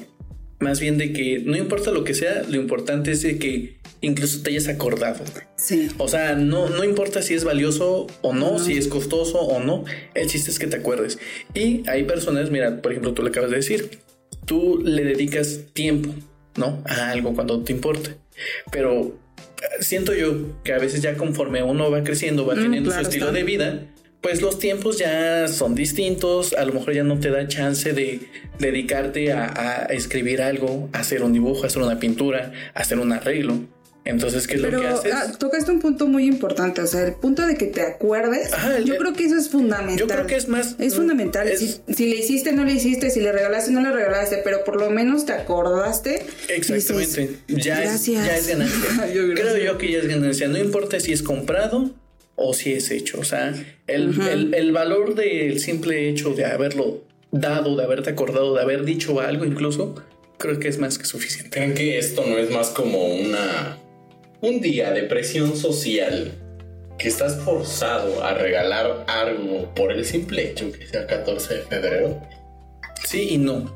[SPEAKER 2] más bien de que no importa lo que sea, lo importante es de que incluso te hayas acordado.
[SPEAKER 3] Sí.
[SPEAKER 2] O sea, no, no importa si es valioso o no, si es costoso o no, el chiste es que te acuerdes. Y hay personas, mira, por ejemplo, tú le acabas de decir, tú le dedicas tiempo, ¿no? A algo cuando te importa. Pero eh, siento yo que a veces ya conforme uno va creciendo, va
[SPEAKER 3] Mm,
[SPEAKER 2] teniendo
[SPEAKER 3] claro
[SPEAKER 2] su estilo
[SPEAKER 3] está.
[SPEAKER 2] de vida, pues los tiempos ya son distintos, a lo mejor ya no te da chance de dedicarte a, a escribir algo, a hacer un dibujo, a hacer una pintura, a hacer un arreglo. Entonces, ¿qué es
[SPEAKER 3] Pero
[SPEAKER 2] lo que haces?
[SPEAKER 3] ah, tocaste un punto muy importante, o sea, el punto de que te acuerdes,
[SPEAKER 2] Ajá, el-
[SPEAKER 3] yo creo que eso es fundamental.
[SPEAKER 2] Yo creo que es más-
[SPEAKER 3] Es fundamental.
[SPEAKER 2] es-
[SPEAKER 3] Si, si le hiciste, no le hiciste, si le regalaste, no le regalaste, pero por lo menos te acordaste.
[SPEAKER 2] Exactamente.
[SPEAKER 3] dices,
[SPEAKER 2] ya, es,
[SPEAKER 3] gracias.
[SPEAKER 2] ya es ganancia.
[SPEAKER 3] Yo.
[SPEAKER 2] Creo yo que ya es ganancia. No importa si es comprado o si es hecho. O sea, el, el- el valor del simple hecho de haberlo dado, de haberte acordado, de haber dicho algo incluso, creo que es más que suficiente.
[SPEAKER 1] ¿Creen que esto no es más como una un día de presión social que estás forzado a regalar algo por el simple hecho que sea 14 de febrero?
[SPEAKER 2] Sí y no.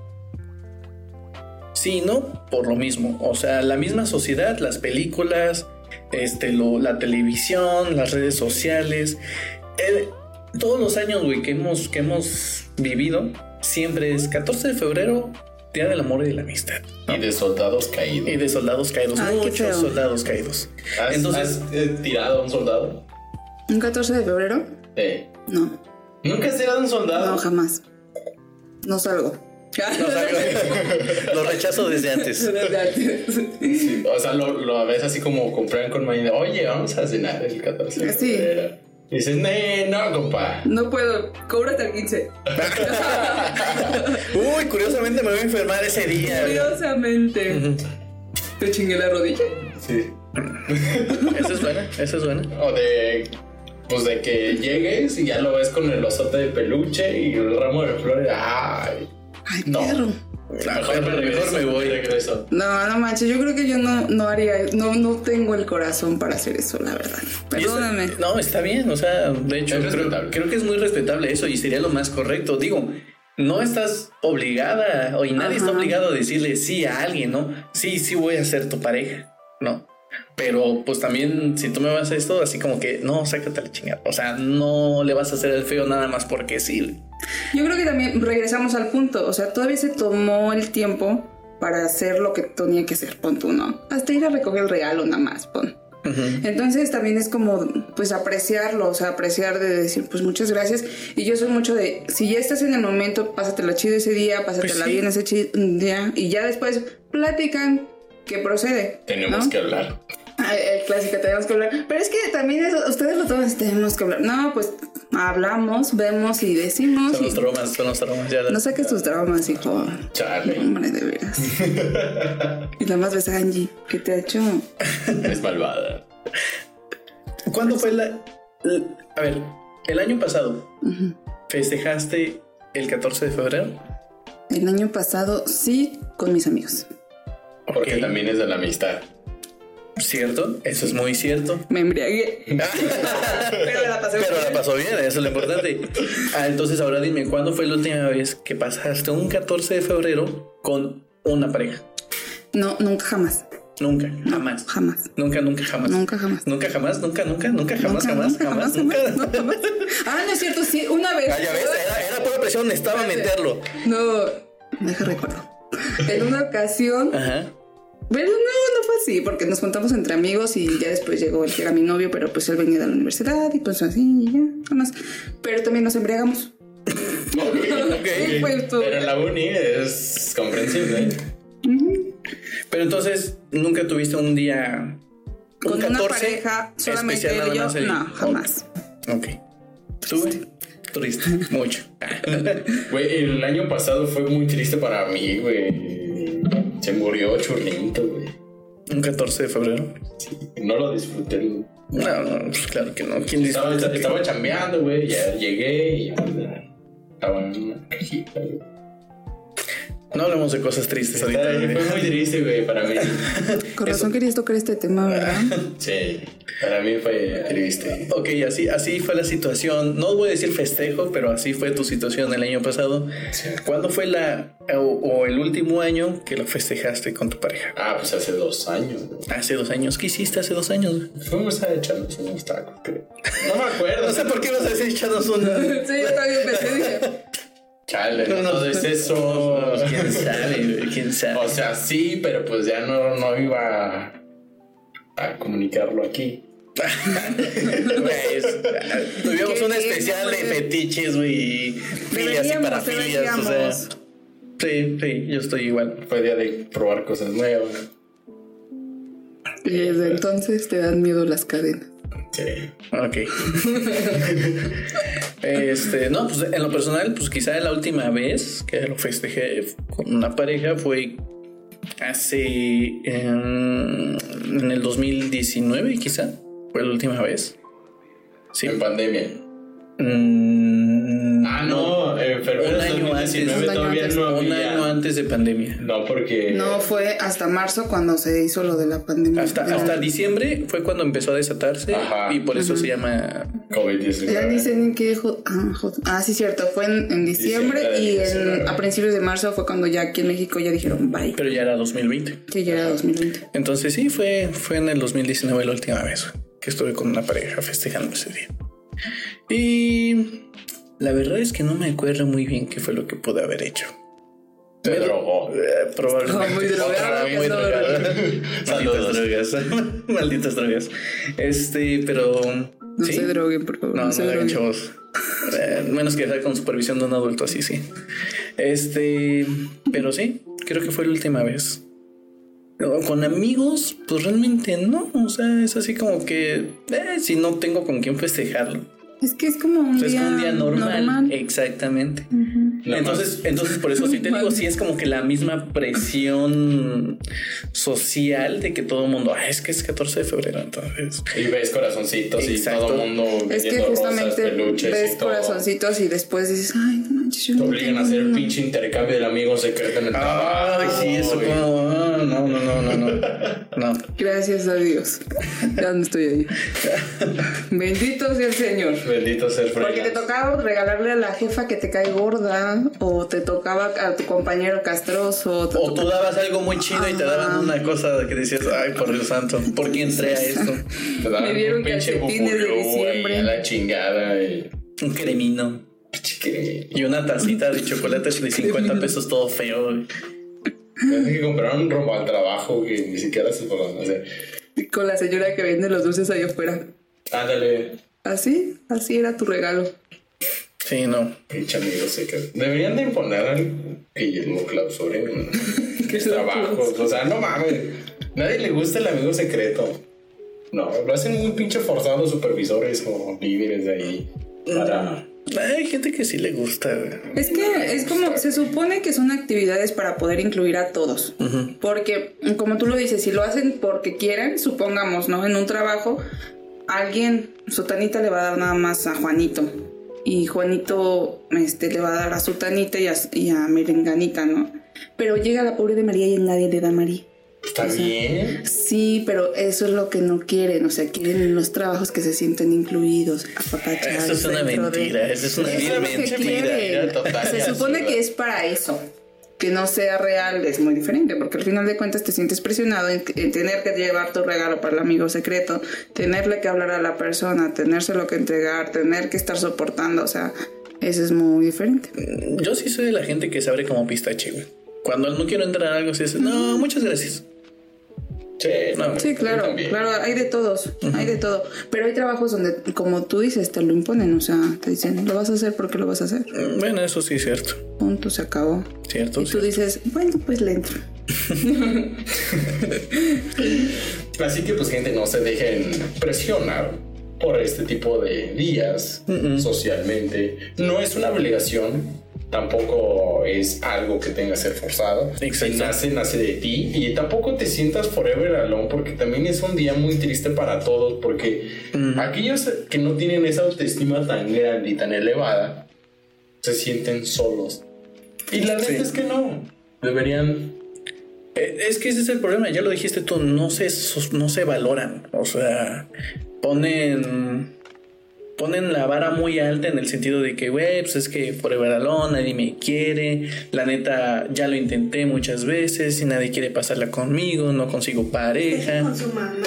[SPEAKER 2] Sí y no, por lo mismo. O sea, la misma sociedad, las películas, este, lo, la televisión, las redes sociales, el- todos los años, güey, que hemos, que hemos vivido, siempre es 14 de febrero, Día del Amor y de la Amistad.
[SPEAKER 1] Y de soldados caídos.
[SPEAKER 2] Y de soldados caídos,
[SPEAKER 3] Ay,
[SPEAKER 2] muchos soldados caídos.
[SPEAKER 1] ¿Has,
[SPEAKER 2] Entonces,
[SPEAKER 1] has, eh, tirado a un soldado?
[SPEAKER 3] ¿Un 14 de febrero?
[SPEAKER 1] Eh,
[SPEAKER 3] No,
[SPEAKER 1] ¿Nunca has tirado a un soldado?
[SPEAKER 3] no, jamás. No salgo.
[SPEAKER 2] Salgo- lo rechazo desde antes.
[SPEAKER 1] Sí, o sea, lo, lo ves así como Frank con Maine, oye, vamos a cenar el 14 de
[SPEAKER 3] Sí.
[SPEAKER 1] febrero. Y dices, "Nee, no, compa.
[SPEAKER 3] No puedo, cóbrate el 15.
[SPEAKER 2] Uy, curiosamente me voy a enfermar ese día.
[SPEAKER 3] Curiosamente. Te chingué la rodilla.
[SPEAKER 1] Sí.
[SPEAKER 2] Esa es buena, esa es buena.
[SPEAKER 1] O de. Pues de que llegues y ya lo ves con el osote de peluche y el ramo de flores. ¡Ay!
[SPEAKER 3] Ay,
[SPEAKER 1] No.
[SPEAKER 3] perro.
[SPEAKER 2] Mejor, mejor me voy.
[SPEAKER 1] Regreso.
[SPEAKER 3] No, no manches, yo creo que yo no, no haría, no, no tengo el corazón para hacer eso, la verdad. Perdóname.
[SPEAKER 2] está- no, está bien, o sea, de hecho,
[SPEAKER 1] Es
[SPEAKER 2] creo, que es muy respetable eso y sería lo más correcto. Digo, no estás obligada o y nadie está obligado a decirle sí a alguien, ¿no? Sí, sí voy a ser tu pareja, ¿no? Pero pues también si tú me vas a esto, así como que no, sácate la chingada. O sea, no le vas a hacer el feo nada más porque sí.
[SPEAKER 3] Yo creo que también regresamos al punto, o sea, todavía se tomó el tiempo para hacer lo que tenía que hacer, pon tú, ¿no? Hasta ir a recoger el regalo nada más, pon. Entonces también es como, pues apreciarlo, o sea, apreciar de decir, pues muchas gracias. Y yo soy mucho de, si ya estás en el momento, pásatela chido ese día, pásatela
[SPEAKER 2] Pues sí.
[SPEAKER 3] bien ese día, y ya después platican qué procede.
[SPEAKER 1] Tenemos
[SPEAKER 3] ¿no?
[SPEAKER 1] que hablar.
[SPEAKER 3] El clásico, tenemos que hablar. Pero es que también eso, ustedes lo toman, tenemos que hablar. No, pues hablamos, vemos y decimos.
[SPEAKER 2] Son
[SPEAKER 3] y-
[SPEAKER 2] los traumas, son los traumas. Ya
[SPEAKER 3] no saques tus traumas, hijo.
[SPEAKER 1] Chale.
[SPEAKER 3] Hombre, de veras. y nada más ves a Angie, que te ha hecho.
[SPEAKER 1] Es malvada.
[SPEAKER 2] ¿Cuándo fue la, la- A ver, el año pasado, ¿festejaste el 14 de febrero?
[SPEAKER 3] El año pasado, sí, con mis amigos.
[SPEAKER 1] Porque también es de la amistad.
[SPEAKER 2] ¿Cierto? Eso es muy cierto.
[SPEAKER 3] Me embriagué. Pero la pasé
[SPEAKER 2] Pero
[SPEAKER 3] bien.
[SPEAKER 2] la pasó bien, eso es lo importante. Ah, entonces ahora dime, ¿cuándo fue la última vez que pasaste un 14 de febrero con una pareja?
[SPEAKER 3] No, nunca jamás.
[SPEAKER 2] Nunca, jamás.
[SPEAKER 3] Jamás.
[SPEAKER 2] Nunca, nunca, jamás.
[SPEAKER 3] Nunca jamás.
[SPEAKER 2] Nunca, jamás, nunca, nunca, nunca, jamás,
[SPEAKER 3] Nunca,
[SPEAKER 2] jamás,
[SPEAKER 3] nunca,
[SPEAKER 2] jamás,
[SPEAKER 3] jamás,
[SPEAKER 2] nunca.
[SPEAKER 3] no, jamás. Ah, no es cierto, sí, una vez.
[SPEAKER 2] Ah, ya ves, era, era pura presión, necesitaba meterlo.
[SPEAKER 3] No, deja recuerdo. En una ocasión,
[SPEAKER 2] Ajá.
[SPEAKER 3] Pero no, no fue así, porque nos juntamos entre amigos y ya después llegó el que era mi novio, pero pues él venía de la universidad y pues así y ya, nada más. Pero también nos embriagamos.
[SPEAKER 2] Ok.
[SPEAKER 3] Fue esto.
[SPEAKER 1] Pero en la uni es comprensible.
[SPEAKER 2] Pero entonces, ¿nunca tuviste un día un
[SPEAKER 3] Con una pareja, solamente él y yo, no, jamás.
[SPEAKER 2] Ok. ¿Tuve? Triste, mucho.
[SPEAKER 1] Güey, el año pasado fue muy triste para mí, güey. Se murió Churrito, güey.
[SPEAKER 2] Un 14 de febrero.
[SPEAKER 1] No lo disfruté. güey.
[SPEAKER 2] No, no, pues claro que no. ¿Quién
[SPEAKER 1] Estaba,
[SPEAKER 2] disfruta?
[SPEAKER 1] estaba chambeando, güey. Ya llegué y ya, estaba en una cajita, güey.
[SPEAKER 2] No hablamos de cosas tristes ahorita.
[SPEAKER 1] Fue muy triste, güey, para mí.
[SPEAKER 3] Con razón querías tocar este tema, ¿verdad?
[SPEAKER 1] Sí, para mí fue triste.
[SPEAKER 2] Ok, así, así fue la situación. No voy a decir festejo, pero así fue tu situación el año pasado.
[SPEAKER 1] Sí.
[SPEAKER 2] ¿Cuándo fue la o, o el último año que lo festejaste con tu pareja?
[SPEAKER 1] Ah, pues hace dos años, güey.
[SPEAKER 2] Hace dos años. ¿Qué hiciste hace dos años?
[SPEAKER 1] Fuimos a echarnos unos tacos, creo. No me acuerdo.
[SPEAKER 2] No sé por qué vas a decir echarnos una.
[SPEAKER 3] Sí, yo también pensé, dije,
[SPEAKER 1] Chale,
[SPEAKER 2] No,
[SPEAKER 1] no,
[SPEAKER 2] no.
[SPEAKER 1] es eso.
[SPEAKER 2] ¿Quién sabe? ¿Quién sabe?
[SPEAKER 1] O sea, sí, pero pues ya no, no iba a, a comunicarlo aquí.
[SPEAKER 2] Tuvimos un especial de fetiches, güey, y filias y parafilias, o sea. Sí, sí, yo estoy igual.
[SPEAKER 1] Fue día de probar cosas nuevas.
[SPEAKER 3] Y desde entonces te dan miedo las cadenas.
[SPEAKER 2] Ok. este, no, pues en lo personal, pues quizá la última vez que lo festejé con una pareja fue hace en, en el 2019, quizá. Fue la última vez. Sí.
[SPEAKER 1] En pandemia.
[SPEAKER 2] Mm,
[SPEAKER 1] Ah, no, en febrero
[SPEAKER 2] Un
[SPEAKER 1] de
[SPEAKER 2] año antes.
[SPEAKER 1] 2019
[SPEAKER 3] Un año
[SPEAKER 1] todavía
[SPEAKER 3] antes.
[SPEAKER 1] no
[SPEAKER 2] Un año antes de pandemia.
[SPEAKER 1] No, porque.
[SPEAKER 3] No, fue hasta marzo cuando se hizo lo de la pandemia.
[SPEAKER 2] Hasta, diciembre fue cuando empezó a desatarse
[SPEAKER 1] Ajá.
[SPEAKER 2] y por eso se llama
[SPEAKER 1] COVID-19.
[SPEAKER 3] Ya qué dijo. Ah, ah, sí, cierto. Fue en, en diciembre, y en-
[SPEAKER 1] 19.
[SPEAKER 3] a principios de marzo fue cuando ya aquí en México ya dijeron bye.
[SPEAKER 2] pero ya era 2020.
[SPEAKER 3] Que ya era 2020.
[SPEAKER 2] Entonces sí, fue, fue en el 2019 la última vez que estuve con una pareja festejando ese día. Y la verdad es que no me acuerdo muy bien qué fue lo que pude haber hecho.
[SPEAKER 1] Se drogó.
[SPEAKER 2] Eh, probablemente.
[SPEAKER 3] Muy drogado,
[SPEAKER 2] muy drogado. Malditas drogas. Malditas drogas. Este, pero.
[SPEAKER 3] No
[SPEAKER 2] ¿sí?
[SPEAKER 3] se droguen, por favor.
[SPEAKER 2] No,
[SPEAKER 3] No,
[SPEAKER 2] no,
[SPEAKER 3] se droguen.
[SPEAKER 2] chavos. Eh, menos que sea con supervisión de un adulto así, sí. Este, pero sí, creo que fue la última vez. Con amigos, pues realmente no. O sea, es así como que eh, si no tengo con quién festejarlo.
[SPEAKER 3] Es que es como un,
[SPEAKER 2] O sea, es
[SPEAKER 3] día,
[SPEAKER 2] como un día normal.
[SPEAKER 3] normal.
[SPEAKER 2] Exactamente. Entonces, entonces, por eso sí te digo, sí es como que la misma presión social de que todo el mundo, ah, es que es 14 de febrero, entonces.
[SPEAKER 1] Y ves corazoncitos
[SPEAKER 2] Exacto.
[SPEAKER 1] y todo el mundo
[SPEAKER 3] Es que
[SPEAKER 1] vendiendo rosas,
[SPEAKER 3] justamente
[SPEAKER 1] peluches
[SPEAKER 3] ves
[SPEAKER 1] y todo.
[SPEAKER 3] corazoncitos y después dices, ay, no manches, yo
[SPEAKER 1] Te
[SPEAKER 3] no
[SPEAKER 1] obligan a hacer el
[SPEAKER 3] uno".
[SPEAKER 1] pinche intercambio del amigo secreto en el trabajo.
[SPEAKER 2] Ay, sí, eso como, ah, no, no, no, no, no. No.
[SPEAKER 3] Gracias a Dios. Ya no estoy ahí. Bendito sea el Señor.
[SPEAKER 1] Bendito ser
[SPEAKER 3] Porque te tocaba regalarle a la jefa que te cae gorda, o te tocaba a tu compañero castroso. o
[SPEAKER 2] O tú dabas algo muy chido y te daban una cosa que decías, ay, por Dios santo, ¿por qué entré a esto?
[SPEAKER 1] Te dan
[SPEAKER 3] Me dieron
[SPEAKER 1] un pinche
[SPEAKER 3] de diciembre.
[SPEAKER 1] a la chingada. Y...
[SPEAKER 2] Un cremino. Y una tacita de chocolate de 50 pesos todo feo. güey.
[SPEAKER 1] Parece que compraron rumbo al trabajo que ni siquiera se fueron a hacer.
[SPEAKER 3] Con la señora que vende los dulces allá afuera.
[SPEAKER 1] Ándale,
[SPEAKER 3] Así, así era tu regalo.
[SPEAKER 2] Sí, no.
[SPEAKER 1] pinche amigo secreto. Deberían de imponer al que lo clausuren en los trabajos. O sea, no mames. Nadie le gusta el amigo secreto. No, lo hacen muy pinche forzado los supervisores o líderes de ahí. Para...
[SPEAKER 2] Hay gente que sí le gusta.
[SPEAKER 3] Es que es como, se supone que son actividades para poder incluir a todos. Porque, como tú lo dices, si lo hacen porque quieren, supongamos, ¿no? En un trabajo, alguien, Sotanita le va a dar nada más a Juanito. Y Juanito este, le va a dar a Sutanita y a, y a Merenganita, ¿no? Pero llega la pobre de María y nadie le da a María.
[SPEAKER 1] Está bien.
[SPEAKER 3] Sí, pero eso es lo que no quieren. O sea, quieren en los trabajos que se sienten incluidos, apapachados.
[SPEAKER 2] Eso es una
[SPEAKER 3] de-
[SPEAKER 2] mentira, eso es una
[SPEAKER 3] Eso
[SPEAKER 2] mentira.
[SPEAKER 1] total,
[SPEAKER 3] Se supone que es para eso. Que no sea real es muy diferente, porque al final de cuentas te sientes presionado en, en tener que llevar tu regalo para el amigo secreto, tenerle que hablar a la persona, tenérselo que entregar, tener que estar soportando, o sea, eso es muy diferente.
[SPEAKER 2] Yo sí soy de la gente que se abre como pistache, güey. Cuando no quiero entrar a algo, se dice, no, muchas gracias.
[SPEAKER 1] Sí,
[SPEAKER 2] No.
[SPEAKER 3] Sí,
[SPEAKER 1] yo
[SPEAKER 3] claro,
[SPEAKER 1] también.
[SPEAKER 3] claro, hay de todos, hay de todo. Pero hay trabajos donde, como tú dices, te lo imponen, o sea, te dicen, lo vas a hacer porque lo vas a hacer.
[SPEAKER 2] Mm, Bueno, eso sí es cierto.
[SPEAKER 3] Punto, se acabó.
[SPEAKER 2] Cierto.
[SPEAKER 3] Y tú
[SPEAKER 2] cierto.
[SPEAKER 3] dices, bueno, pues le entro.
[SPEAKER 1] Así que pues gente no se dejen presionar por este tipo de días socialmente. No es una obligación, tampoco es algo que tenga que ser forzado. Si nace, nace de ti y tampoco te sientas forever alone porque también es un día muy triste para todos porque aquellos que no tienen esa autoestima tan grande y tan elevada se sienten solos. Y la neta
[SPEAKER 2] Sí.
[SPEAKER 1] es que no. Deberían
[SPEAKER 2] Eh, Es que ese es el problema, ya lo dijiste tú, no se, no se valoran. O sea, ponen. Ponen la vara muy alta en el sentido de que, güey, pues es que forever alone, nadie me quiere. La neta, ya lo intenté muchas veces y nadie quiere pasarla conmigo, no consigo pareja.
[SPEAKER 4] Con su mamá.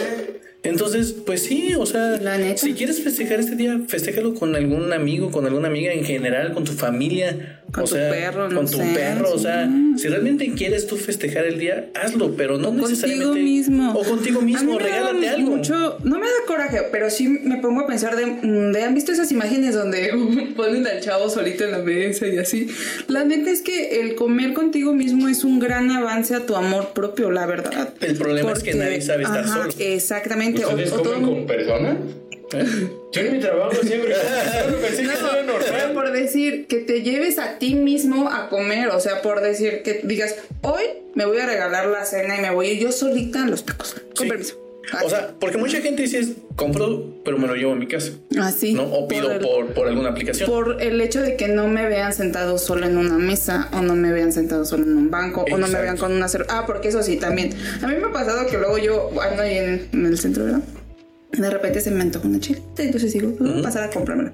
[SPEAKER 2] Entonces, pues sí, o sea, si quieres festejar este día, festéjalo con algún amigo, con alguna amiga en general, con tu familia.
[SPEAKER 3] Con
[SPEAKER 2] o
[SPEAKER 3] tu
[SPEAKER 2] sea,
[SPEAKER 3] perro, no
[SPEAKER 2] con tu
[SPEAKER 3] sé,
[SPEAKER 2] perro, o sea, si realmente quieres tú festejar el día, hazlo, pero no
[SPEAKER 3] O contigo
[SPEAKER 2] necesariamente
[SPEAKER 3] mismo.
[SPEAKER 2] o contigo mismo, regálate algo.
[SPEAKER 3] Mucho, no me da coraje, pero sí me pongo a pensar de, mm, de- ¿han visto esas imágenes donde ponen al chavo solito en la mesa y así? La neta es que el comer contigo mismo es un gran avance a tu amor propio, la verdad.
[SPEAKER 2] El problema es que nadie sabe estar solo.
[SPEAKER 3] Exactamente. O-
[SPEAKER 1] ¿Ustedes
[SPEAKER 3] o todo-
[SPEAKER 1] comen con personas? Yo en mi trabajo siempre yo pensé que
[SPEAKER 3] No,
[SPEAKER 1] era normal.
[SPEAKER 3] por decir que te lleves a ti mismo a comer, o sea, por decir que digas, hoy me voy a regalar la cena y me voy yo solita a los tacos. Con
[SPEAKER 2] Sí.
[SPEAKER 3] permiso.
[SPEAKER 2] O sea, porque mucha gente dice, compro, pero me lo llevo a mi casa,
[SPEAKER 3] así.
[SPEAKER 2] ¿no? O pido
[SPEAKER 3] el-
[SPEAKER 2] por, por alguna aplicación.
[SPEAKER 3] por el hecho de que no me vean sentado solo en una mesa o no me vean sentado solo en un banco o no me vean con una cerveza. Ah, porque eso sí, también. A mí me ha pasado que luego yo ando ahí en, en el centro, ¿verdad? De repente se me antoja una chilita, entonces digo, voy a pasar a comprármela.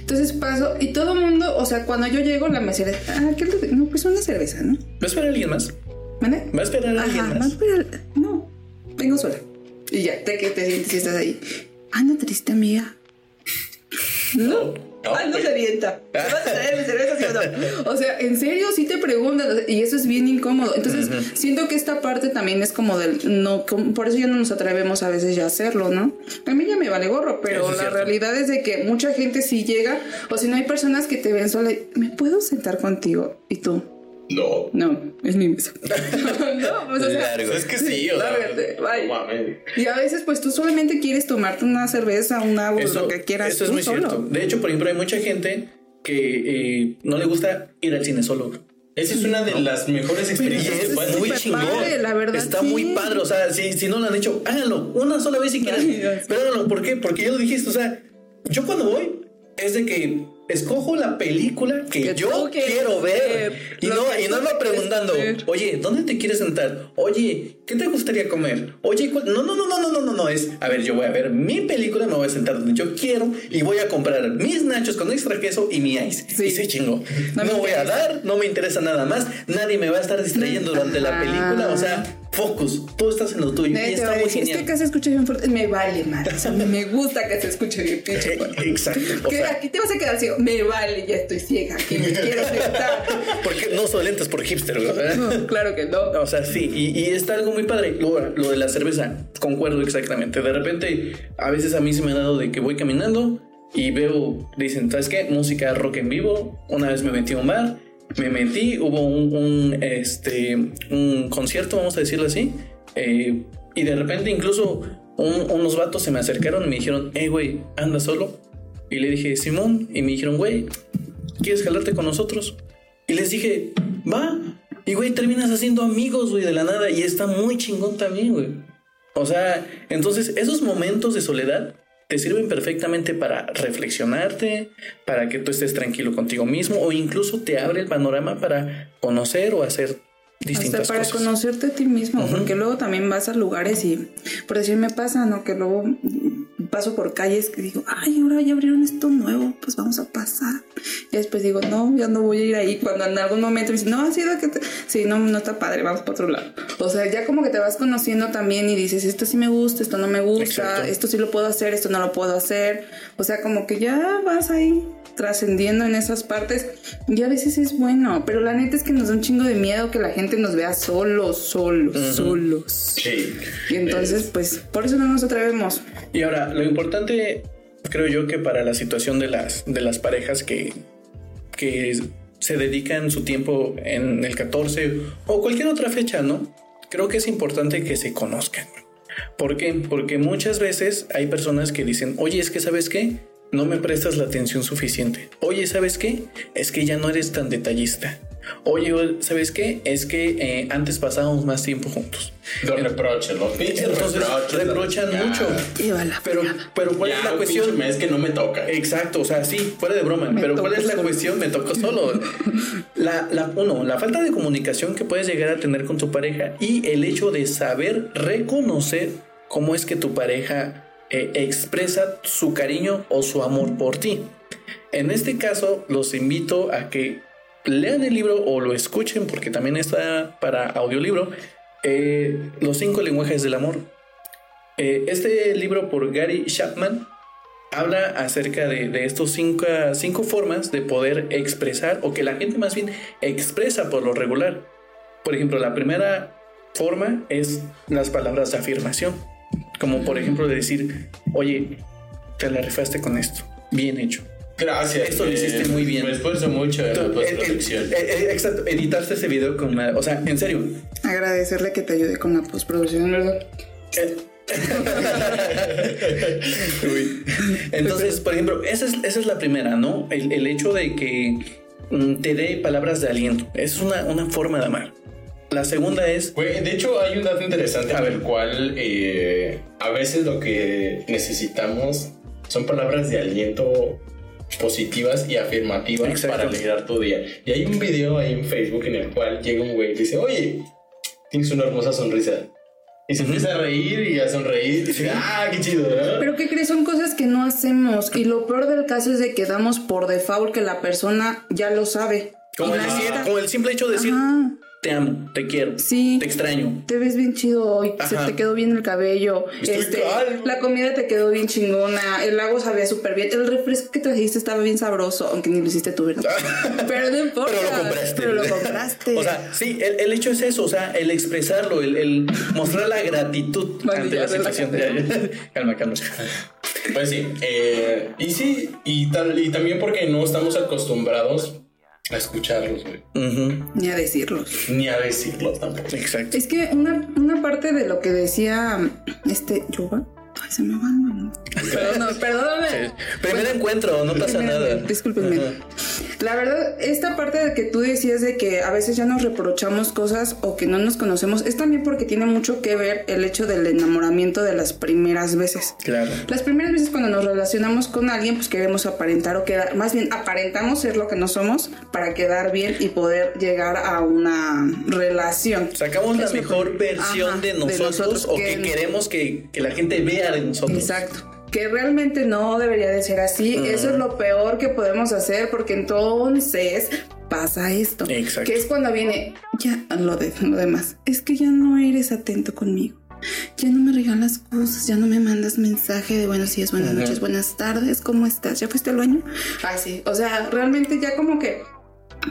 [SPEAKER 3] Entonces paso y todo el mundo, o sea, cuando yo llego, la mesera, ah, ¿qué le- No, pues una cerveza, ¿no?
[SPEAKER 2] ¿Va a esperar a alguien más?
[SPEAKER 3] ¿Vale?
[SPEAKER 2] ¿Va a esperar a alguien
[SPEAKER 3] Ajá,
[SPEAKER 2] más?
[SPEAKER 3] no, pero no, vengo sola. Y ya, te te sientes y estás ahí. Anda triste, amiga. No.
[SPEAKER 1] No,
[SPEAKER 3] Ay, no
[SPEAKER 1] pues.
[SPEAKER 3] se avienta. ¿Te vas a traer mi cerveza, sí o no? O sea, en serio, sí te preguntan. Y eso es bien incómodo. Entonces, siento que esta parte también es como del. no como- Por eso ya no nos atrevemos a veces ya a hacerlo, ¿no? A mí ya me vale gorro, pero
[SPEAKER 2] es
[SPEAKER 3] la
[SPEAKER 2] cierto.
[SPEAKER 3] realidad es de que mucha gente sí llega. O si no hay personas que te ven sola. y, ¿Me puedo sentar contigo? Y tú.
[SPEAKER 1] No.
[SPEAKER 3] No, es mi mesa. no, pues o sea.
[SPEAKER 2] Largo.
[SPEAKER 1] Es que sí, o sea.
[SPEAKER 3] Lárgate, bye.
[SPEAKER 1] no mames.
[SPEAKER 3] Y a veces, pues tú solamente quieres tomarte una cerveza, un agua, lo que quieras.
[SPEAKER 2] eso es
[SPEAKER 3] tú
[SPEAKER 2] muy
[SPEAKER 3] solo.
[SPEAKER 2] cierto. De hecho, por ejemplo, hay mucha gente que eh, no le gusta ir al cine solo.
[SPEAKER 1] Esa es una de las mejores experiencias que
[SPEAKER 3] es
[SPEAKER 1] puedes
[SPEAKER 2] muy chingón.
[SPEAKER 3] padre, la verdad,
[SPEAKER 2] Está
[SPEAKER 3] sí.
[SPEAKER 2] muy padre. O sea, si, si no lo han hecho, háganlo. Una sola vez si quieren. Pero háganlo. ¿Por qué? Porque ya lo dijiste. O sea, yo cuando voy es de que escojo la película que,
[SPEAKER 3] Que
[SPEAKER 2] yo quiero ver.
[SPEAKER 3] ver,
[SPEAKER 2] Y no, y no ando preguntando, oye, ¿dónde te quieres sentar? Oye, ¿qué te gustaría comer? Oye, ¿cuál-?" no, no, no, no, no, no, no, no. Es, a ver, yo voy a ver mi película, me voy a sentar donde yo quiero y voy a comprar mis nachos con extra queso y mi ice.
[SPEAKER 3] Sí.
[SPEAKER 2] Y se chingó.
[SPEAKER 3] No
[SPEAKER 2] No, voy a dar, no me interesa nada más. Nadie me va a estar distrayendo durante la película. O sea, focus. Tú estás en lo tuyo. Y está muy
[SPEAKER 3] decir, es que
[SPEAKER 2] genial.
[SPEAKER 3] acá se escucha bien fuerte. Me vale. O sea, me gusta que se escuche bien pinche
[SPEAKER 2] Eh,
[SPEAKER 3] fuerte.
[SPEAKER 2] Exacto. O
[SPEAKER 3] Que
[SPEAKER 2] sea,
[SPEAKER 3] aquí te vas a quedar ciego. Me vale, ya estoy ciega. Aquí me quiero sentar.
[SPEAKER 2] porque no son lentes por hipster, ¿verdad?
[SPEAKER 3] No, claro que no.
[SPEAKER 2] O sea, sí, y, y está algo muy padre. Lo, lo de la cerveza, concuerdo exactamente. De repente, a veces a mí se me ha dado de que voy caminando y veo, dicen, ¿sabes qué? Música rock en vivo. Una vez me metí a un bar, me metí, hubo un, este, un concierto, vamos a decirlo así. eh, y de repente, incluso un- unos vatos se me acercaron y me dijeron, hey, güey, ¿andas solo? Y le dije, Simón. Y me dijeron, güey, ¿quieres jalarte con nosotros? Y les dije, va. Y güey, terminas haciendo amigos, güey, de la nada. Y está muy chingón también, güey. O sea, entonces esos momentos de soledad te sirven perfectamente para reflexionarte, para que tú estés tranquilo contigo mismo o incluso te abre el panorama para conocer o hacer distintas
[SPEAKER 3] Hasta para
[SPEAKER 2] cosas.
[SPEAKER 3] conocerte a ti mismo, porque luego también vas a lugares y, por decir, me pasa, ¿no? Que luego paso por calles que digo, ay, ahora ya abrieron esto nuevo, pues vamos a pasar. Y después digo, no, ya no voy a ir ahí. Cuando en algún momento me dicen, no, así de que te... Sí, no, no está padre, vamos para otro lado. O sea, ya como que te vas conociendo también y dices, esto sí me gusta, esto no me gusta,
[SPEAKER 2] Exacto.
[SPEAKER 3] esto sí lo puedo hacer, esto no lo puedo hacer. O sea, como que ya vas ahí trascendiendo en esas partes y a veces es bueno, pero la neta es que nos da un chingo de miedo que la gente nos vea solos, solos, solos.
[SPEAKER 1] Sí.
[SPEAKER 3] Y entonces, pues, por eso no nos atrevemos.
[SPEAKER 2] Y ahora, lo importante, creo yo que para la situación de las, de las parejas que, que se dedican su tiempo en el 14 o cualquier otra fecha, ¿no? Creo que es importante que se conozcan. ¿Por qué? Porque muchas veces hay personas que dicen, oye, es que sabes qué, no me prestas la atención suficiente. Oye, ¿sabes qué? Es que ya no eres tan detallista. Oye, ¿sabes qué? Es que eh, antes pasábamos más tiempo juntos.
[SPEAKER 1] Los reproches, los pinches
[SPEAKER 2] Entonces
[SPEAKER 1] reproches.
[SPEAKER 2] reprochan mucho.
[SPEAKER 3] La
[SPEAKER 2] Pero, pero ¿cuál
[SPEAKER 1] Ya,
[SPEAKER 2] es la cuestión?
[SPEAKER 1] mes que no me toca.
[SPEAKER 2] Exacto, o sea, sí, fuera de broma,
[SPEAKER 3] Me
[SPEAKER 2] pero ¿cuál es la
[SPEAKER 3] solo.
[SPEAKER 2] cuestión? Me tocó solo. La, la, uno, la falta de comunicación que puedes llegar a tener con tu pareja y el hecho de saber reconocer cómo es que tu pareja eh, expresa su cariño o su amor por ti. En este caso, los invito a que lean el libro o lo escuchen, porque también está para audiolibro, eh, Los cinco lenguajes del amor. Eh, este libro por Gary Chapman habla acerca de, de estos cinco, cinco formas de poder expresar o que la gente más bien expresa por lo regular. Por ejemplo, la primera forma es las palabras de afirmación. Como por ejemplo de decir, oye, te la rifaste con esto. Bien hecho.
[SPEAKER 1] Gracias.
[SPEAKER 2] Esto lo hiciste
[SPEAKER 1] eh,
[SPEAKER 2] muy bien.
[SPEAKER 1] Me esfuerzo mucho en la postproducción.
[SPEAKER 2] eh, eh, exacto, editaste ese video con una... O sea, en serio.
[SPEAKER 3] Agradecerle que te ayude con la postproducción, ¿verdad?
[SPEAKER 2] Uy. Entonces, por ejemplo, esa es, esa es la primera, ¿no? El, el hecho de que mm, te dé palabras de aliento. Es una, una forma de amar. La segunda es...
[SPEAKER 1] De hecho, hay un dato interesante
[SPEAKER 2] A ver.
[SPEAKER 1] el cual eh, a veces lo que necesitamos son palabras de aliento positivas y afirmativas
[SPEAKER 2] Exacto.
[SPEAKER 1] para alegrar tu día. Y hay un video ahí en Facebook en el cual llega un güey y dice, oye, tienes una hermosa sonrisa. Y se empieza a reír y a sonreír. Y dice, ah, qué chido, ¿verdad?
[SPEAKER 3] Pero ¿qué crees? Son cosas que no hacemos. Y lo peor del caso es de que damos por default que la persona ya lo sabe.
[SPEAKER 2] Como el, como simple hecho de decir,
[SPEAKER 3] Ajá.
[SPEAKER 2] Te amo, te quiero,
[SPEAKER 3] Sí.
[SPEAKER 2] te extraño.
[SPEAKER 3] Te ves bien chido hoy, se te quedó bien el cabello, este, la comida te quedó bien chingona, el lago sabía súper bien, el refresco que trajiste estaba bien sabroso, aunque ni lo hiciste tú, ¿verdad? Pero no importa.
[SPEAKER 2] Pero lo compraste.
[SPEAKER 3] Pero lo compraste.
[SPEAKER 2] O sea, sí, el, el hecho es eso, o sea, el expresarlo, el, el mostrar la gratitud ante la situación. ya. calma, calma.
[SPEAKER 1] Pues sí. eh, y sí, y, tal, y también porque no estamos acostumbrados a escucharlos, güey.
[SPEAKER 3] Ni a decirlos.
[SPEAKER 1] Ni a decirlos tampoco.
[SPEAKER 2] Exacto.
[SPEAKER 3] Es que una, una parte de lo que decía este Yoga. Ay, se me va, mano. Perdóname, perdóname.
[SPEAKER 2] Primer encuentro, no pasa nada.
[SPEAKER 3] Discúlpenme. La verdad, esta parte de que tú decías de que a veces ya nos reprochamos cosas o que no nos conocemos, es también porque tiene mucho que ver el hecho del enamoramiento de las primeras veces.
[SPEAKER 2] Claro.
[SPEAKER 3] Las primeras veces cuando nos relacionamos con alguien, pues queremos aparentar o quedar, más bien aparentamos ser lo que no somos para quedar bien y poder llegar a una relación.
[SPEAKER 2] Sacamos la mejor
[SPEAKER 3] que-
[SPEAKER 2] versión
[SPEAKER 3] Ajá,
[SPEAKER 2] de nosotros, o
[SPEAKER 3] que-
[SPEAKER 2] que queremos que, que la gente vea de nosotros.
[SPEAKER 3] Exacto. Que realmente no debería de ser así. Eso es lo peor que podemos hacer porque entonces pasa esto.
[SPEAKER 2] Exacto.
[SPEAKER 3] Que es cuando viene ya lo, de, lo demás. Es que ya no eres atento conmigo. Ya no me regalas cosas, ya no me mandas mensaje de buenos días, buenas noches, buenas tardes, ¿cómo estás? ¿Ya fuiste al baño? Ah, sí. O sea, realmente ya como que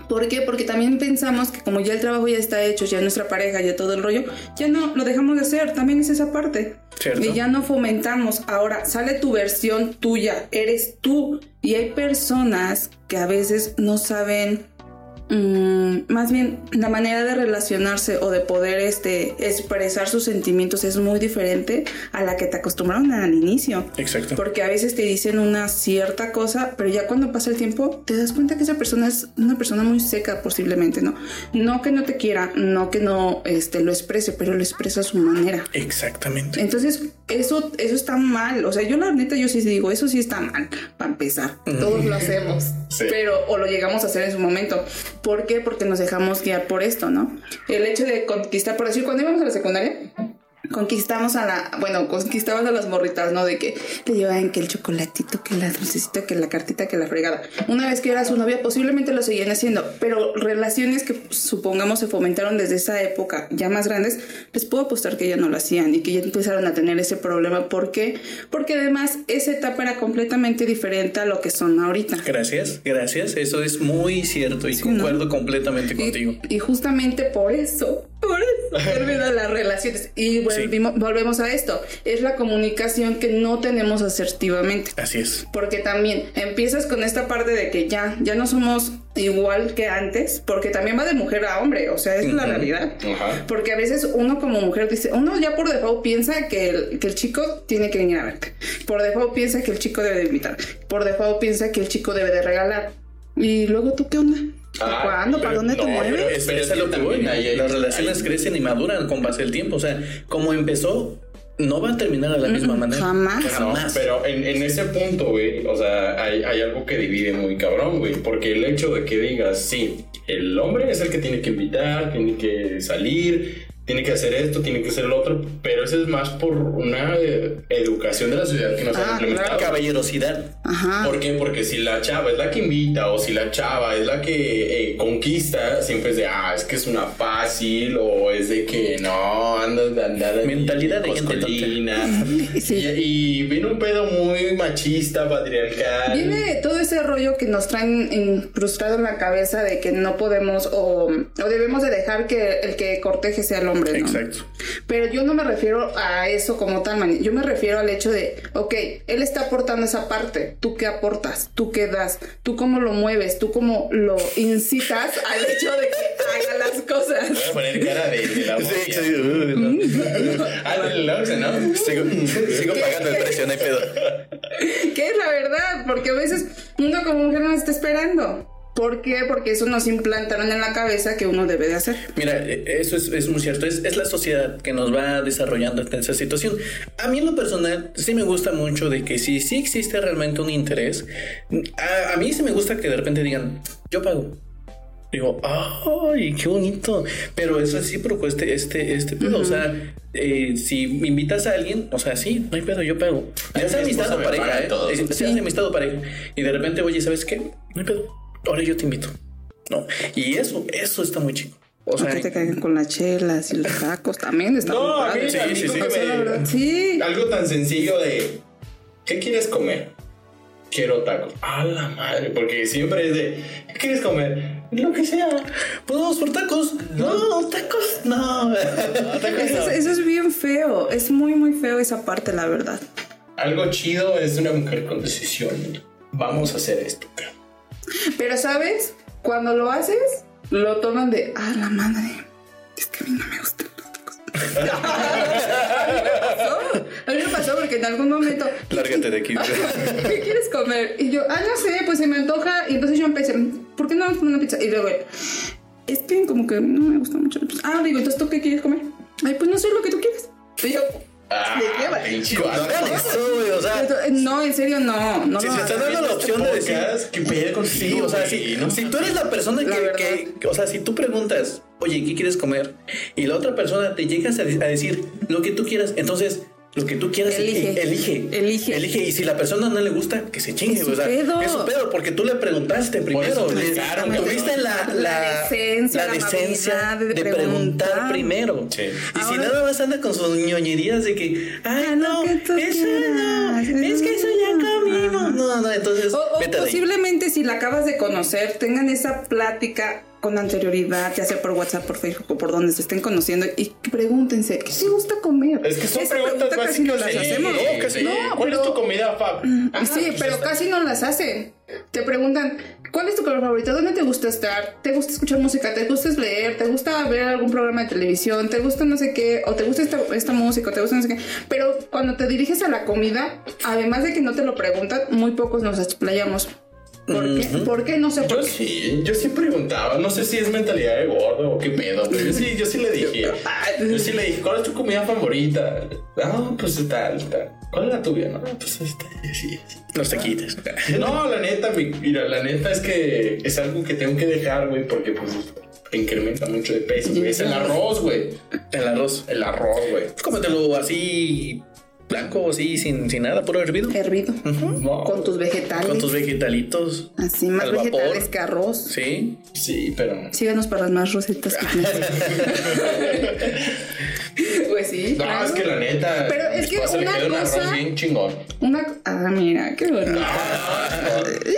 [SPEAKER 3] ¿Por qué? Porque también pensamos que como ya el trabajo ya está hecho, ya nuestra pareja, ya todo el rollo, ya no lo dejamos de hacer. También es esa parte.
[SPEAKER 2] Cierto.
[SPEAKER 3] Y ya no fomentamos. Ahora sale tu versión tuya, eres tú. Y hay personas que a veces no saben, mm, más bien la manera de relacionarse o de poder este, expresar sus sentimientos es muy diferente a la que te acostumbraron al inicio.
[SPEAKER 2] Exacto.
[SPEAKER 3] Porque a veces te dicen una cierta cosa, pero ya cuando pasa el tiempo te das cuenta que esa persona es una persona muy seca posiblemente, ¿no? No que no te quiera, no que no este, lo exprese, pero lo expresa a su manera.
[SPEAKER 2] Exactamente.
[SPEAKER 3] Entonces, eso, eso está mal. O sea, yo la neta, yo sí digo, eso sí está mal, para empezar. Todos lo hacemos,
[SPEAKER 1] Sí.
[SPEAKER 3] pero o lo llegamos a hacer en su momento. ¿Por qué? Porque nos dejamos guiar por esto, ¿no? El hecho de conquistar, por decir, cuando íbamos a la secundaria, conquistamos a la, bueno, conquistamos a las morritas, ¿no? De que le llevaban que el chocolatito, que la dulcecita, que la cartita, que la fregada. Una vez que era su novia, posiblemente lo seguían haciendo, pero relaciones que supongamos se fomentaron desde esa época, ya más grandes, les puedo apostar que ya no lo hacían y que ya empezaron a tener ese problema. ¿Por qué? Porque además esa etapa era completamente diferente a lo que son ahorita.
[SPEAKER 2] Gracias, gracias. Eso es muy cierto y
[SPEAKER 3] Sí,
[SPEAKER 2] concuerdo completamente contigo.
[SPEAKER 3] Y, y justamente por eso, por eso terminan las relaciones. Y volvimos- volvemos a esto. Es la comunicación que no tenemos asertivamente.
[SPEAKER 2] Así es.
[SPEAKER 3] Porque también empiezas con esta parte de que ya, ya no somos igual que antes, porque también va de mujer a hombre, o sea, es la
[SPEAKER 2] Ujú.
[SPEAKER 3] realidad.
[SPEAKER 1] Ajá.
[SPEAKER 3] Porque a veces uno como mujer dice, uno ya por default piensa que el, que el chico tiene que venir a verte. Por default piensa que el chico debe de invitar. Por default piensa que el chico debe de regalar. Y luego tú qué onda?
[SPEAKER 1] Ah,
[SPEAKER 3] ¿Cuándo? ¿Para dónde te mueves?
[SPEAKER 1] pero-
[SPEAKER 2] Es,
[SPEAKER 1] pero
[SPEAKER 2] es lo que voy.
[SPEAKER 1] hay-
[SPEAKER 2] Las relaciones
[SPEAKER 1] hay-
[SPEAKER 2] crecen y maduran con base del tiempo. O sea, como empezó, no va a terminar de la misma manera.
[SPEAKER 3] jamás.
[SPEAKER 1] No,
[SPEAKER 2] Jamás.
[SPEAKER 1] pero en, en ese punto, güey, o sea, hay, hay algo que divide muy cabrón, güey. Porque el hecho de que digas, sí, el hombre es el que tiene que invitar, tiene que salir, tiene que hacer esto, tiene que hacer lo otro, pero eso es más por una eh, educación de la sociedad que nos
[SPEAKER 3] Ah,
[SPEAKER 1] han implementado.
[SPEAKER 2] Caballerosidad.
[SPEAKER 3] Ajá.
[SPEAKER 1] ¿Por qué? Porque si la chava es la que invita o si la chava es la que eh, conquista, siempre es de, ah, es que es una fácil o es de que no, andas de andar en
[SPEAKER 2] Mentalidad de gente.
[SPEAKER 3] Sí.
[SPEAKER 1] Y, y viene un pedo muy machista, patriarcal.
[SPEAKER 3] Viene todo ese rollo que nos traen incrustado en la cabeza de que no podemos o, o debemos de dejar que el que corteje sea el hombre, ¿no?
[SPEAKER 2] Exacto.
[SPEAKER 3] Pero yo no me refiero a eso como tal, man. Yo me refiero al hecho de, ok, él está aportando esa parte. ¿Tú qué aportas? ¿Tú qué das? ¿Tú cómo lo mueves? ¿Tú cómo lo incitas al hecho de que haga las
[SPEAKER 1] Voy
[SPEAKER 3] cosas?
[SPEAKER 1] a poner cara de, de la
[SPEAKER 2] Sí, sí.
[SPEAKER 1] Ah, ¿no?
[SPEAKER 2] Sigo, sigo pagando el precio, no hay pedo.
[SPEAKER 3] Que es la verdad, porque a veces uno como mujer no está esperando. ¿Por qué? Porque eso nos implantaron en la cabeza que uno debe de hacer.
[SPEAKER 2] Mira, eh, eso es, es muy cierto. Es, es la sociedad que nos va desarrollando en esa situación. A mí en lo personal sí me gusta mucho de que si sí existe realmente un interés, a, a mí sí me gusta que de repente digan, yo pago. Digo, ay, qué bonito. Pero eso sí provoca este, este, este pedo. O sea, eh, si me invitas a alguien, o sea, sí, no hay pedo, yo pago. Ya sea
[SPEAKER 1] mi
[SPEAKER 2] amistad o pareja, ¿eh?
[SPEAKER 1] todo.
[SPEAKER 2] Si
[SPEAKER 3] Sí.
[SPEAKER 2] hace amistad o pareja. Y de repente, oye, ¿sabes qué? No hay pedo. Ahora yo te invito. No. Y eso, eso está muy chico. O sea,
[SPEAKER 3] que te caigan con las chelas y los tacos también. Está
[SPEAKER 1] No,
[SPEAKER 3] muy padre.
[SPEAKER 2] Sí, sí, sí.
[SPEAKER 3] la
[SPEAKER 1] me-
[SPEAKER 3] verdad, sí.
[SPEAKER 1] Algo tan sencillo de ¿qué quieres comer? Quiero tacos. A la madre, porque siempre es de ¿qué quieres comer? Lo que sea.
[SPEAKER 2] Pues vamos por tacos. No, tacos, no. tacos
[SPEAKER 3] Eso,
[SPEAKER 2] no.
[SPEAKER 3] es- eso es bien feo. Es muy, muy feo esa parte, la verdad.
[SPEAKER 1] Algo chido es una mujer con decisión. Vamos a hacer esto. cabrón.
[SPEAKER 3] Pero, ¿sabes? Cuando lo haces, lo toman de, ah, la madre. Es que a mí no me gustan los tacos. pasó. A mí me pasó porque en algún momento.
[SPEAKER 2] Lárgate de aquí.
[SPEAKER 3] ¿Qué quieres comer? Y yo, ah, no sé, pues se me antoja. Y entonces yo empecé, ¿por qué no vamos a comer una pizza? Y luego, es que como que no me gusta mucho la pizza. Ah, digo, entonces ¿tú qué quieres comer? Ay, pues no sé lo que tú quieres. Y yo,
[SPEAKER 1] Ah,
[SPEAKER 2] No
[SPEAKER 1] vato.
[SPEAKER 2] hagan eso, güey. O sea,
[SPEAKER 3] "Eh, no, en serio, no. no
[SPEAKER 2] si se está
[SPEAKER 3] hagas".
[SPEAKER 2] dando la opción de decir.
[SPEAKER 1] ¿Qué pedo contigo?
[SPEAKER 2] Sí, o sea, si,
[SPEAKER 1] No
[SPEAKER 2] si tú eres la persona
[SPEAKER 3] La
[SPEAKER 2] que, que- o sea, si tú preguntas, oye, ¿qué quieres comer? Y la otra persona te llegas a, a decir lo que tú quieras, entonces lo que tú quieras,
[SPEAKER 3] Elige.
[SPEAKER 2] eh, elige,
[SPEAKER 3] Elige.
[SPEAKER 2] elige. Y si la persona no le gusta, que se chingue,
[SPEAKER 3] Es
[SPEAKER 2] o sea,
[SPEAKER 3] pedo.
[SPEAKER 2] es su pedo, porque tú le preguntaste primero. le- tuviste la, la,
[SPEAKER 3] La decencia,
[SPEAKER 2] la
[SPEAKER 3] la
[SPEAKER 2] decencia
[SPEAKER 3] amabilidad
[SPEAKER 2] de,
[SPEAKER 3] de
[SPEAKER 2] preguntar, primero.
[SPEAKER 1] Sí.
[SPEAKER 2] Y si nada más anda con sus ñoñerías de que, ay,
[SPEAKER 3] Ah,
[SPEAKER 2] no,
[SPEAKER 3] que
[SPEAKER 2] eso no, es que eso ya comimos. No, no, entonces,
[SPEAKER 3] O, o
[SPEAKER 2] vete de ahí.
[SPEAKER 3] posiblemente si la acabas de conocer, tengan esa plática con anterioridad, ya sea por WhatsApp, por Facebook o por donde se estén conociendo y pregúntense, ¿qué te gusta comer?
[SPEAKER 1] Es que son
[SPEAKER 3] Esa
[SPEAKER 1] preguntas
[SPEAKER 3] pregunta casi no las
[SPEAKER 1] sí,
[SPEAKER 3] hacemos.
[SPEAKER 1] no, casi-
[SPEAKER 3] No,
[SPEAKER 1] ¿Cuál
[SPEAKER 3] pero-
[SPEAKER 1] es tu comida, Fab? Ah,
[SPEAKER 3] sí,
[SPEAKER 1] pues
[SPEAKER 3] pero casi no las hacen. Te preguntan, ¿cuál es tu color favorito? ¿Dónde te gusta estar? ¿Te gusta escuchar música? ¿Te gusta leer? ¿Te gusta ver algún programa de televisión? ¿Te gusta no sé qué? ¿O te gusta esta, esta música? ¿O te gusta no sé qué? Pero cuando te diriges a la comida, además de que no te lo preguntan, muy pocos nos explayamos. ¿Por qué? ¿Por qué? No sé por
[SPEAKER 1] Yo
[SPEAKER 3] qué.
[SPEAKER 1] sí, yo sí preguntaba, no sé si es mentalidad de gordo o qué pedo, pero yo sí, yo sí le dije, yo sí le dije, ¿cuál es tu comida favorita? Ah, pues tal, tal. ¿Cuál es la tuya? No, pues y así, así.
[SPEAKER 2] No te quites.
[SPEAKER 1] No, la neta, mi- mira, la neta es que es algo que tengo que dejar, güey, porque pues te incrementa mucho de peso, güey. Es el arroz, güey.
[SPEAKER 2] El arroz.
[SPEAKER 1] El arroz, güey.
[SPEAKER 2] Cómetelo así blanco, así, sin, sin nada, puro hervido.
[SPEAKER 3] Hervido.
[SPEAKER 1] No.
[SPEAKER 3] Con tus vegetales.
[SPEAKER 2] Con tus vegetalitos.
[SPEAKER 3] Así, más
[SPEAKER 2] vapor.
[SPEAKER 3] vegetales que arroz.
[SPEAKER 2] Sí.
[SPEAKER 1] Sí, pero.
[SPEAKER 3] Síganos para las más recetas que Pues sí.
[SPEAKER 1] No,
[SPEAKER 3] claro.
[SPEAKER 1] es que la neta.
[SPEAKER 3] Pero es que una
[SPEAKER 1] queda un
[SPEAKER 3] cosa-
[SPEAKER 1] arroz bien chingón.
[SPEAKER 3] Una. Ah, mira, qué bonito.